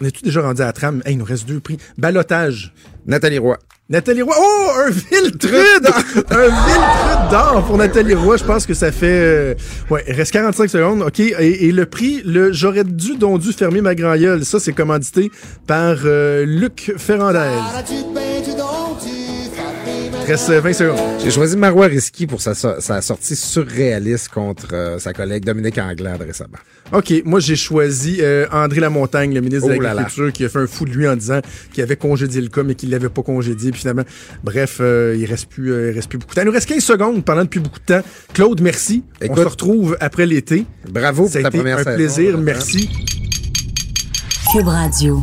On est-tu déjà rendu à la trame? Hey, il nous reste deux prix. Balotage. Nathalie Roy. Nathalie Roy. Oh, un Viltrude! *laughs* un Viltrude d'or pour Nathalie Roy. Je pense que ça fait. euh, ouais, il reste 45 secondes. OK. Et, et le prix, le J'aurais dû, donc dû fermer ma grand gueule. Ça, c'est commandité par euh, Luc Ferrandez. Il reste euh, 20 secondes. J'ai choisi Marois Risky pour sa, so- sa sortie surréaliste contre euh, sa collègue Dominique Anglade récemment. OK. Moi, j'ai choisi euh, André Lamontagne, le ministre de Oh là. l'Agriculture, qui a fait un fou de lui en disant qu'il avait congédié le cas, mais qu'il l'avait pas congédié. Puis finalement, bref, euh, il reste plus, euh, il reste plus beaucoup de temps. Il nous reste 15 secondes, parlant depuis beaucoup de temps. Claude, merci. On se retrouve après l'été. Bravo Ça a pour ta été première un saison. plaisir. Merci. Cube Radio.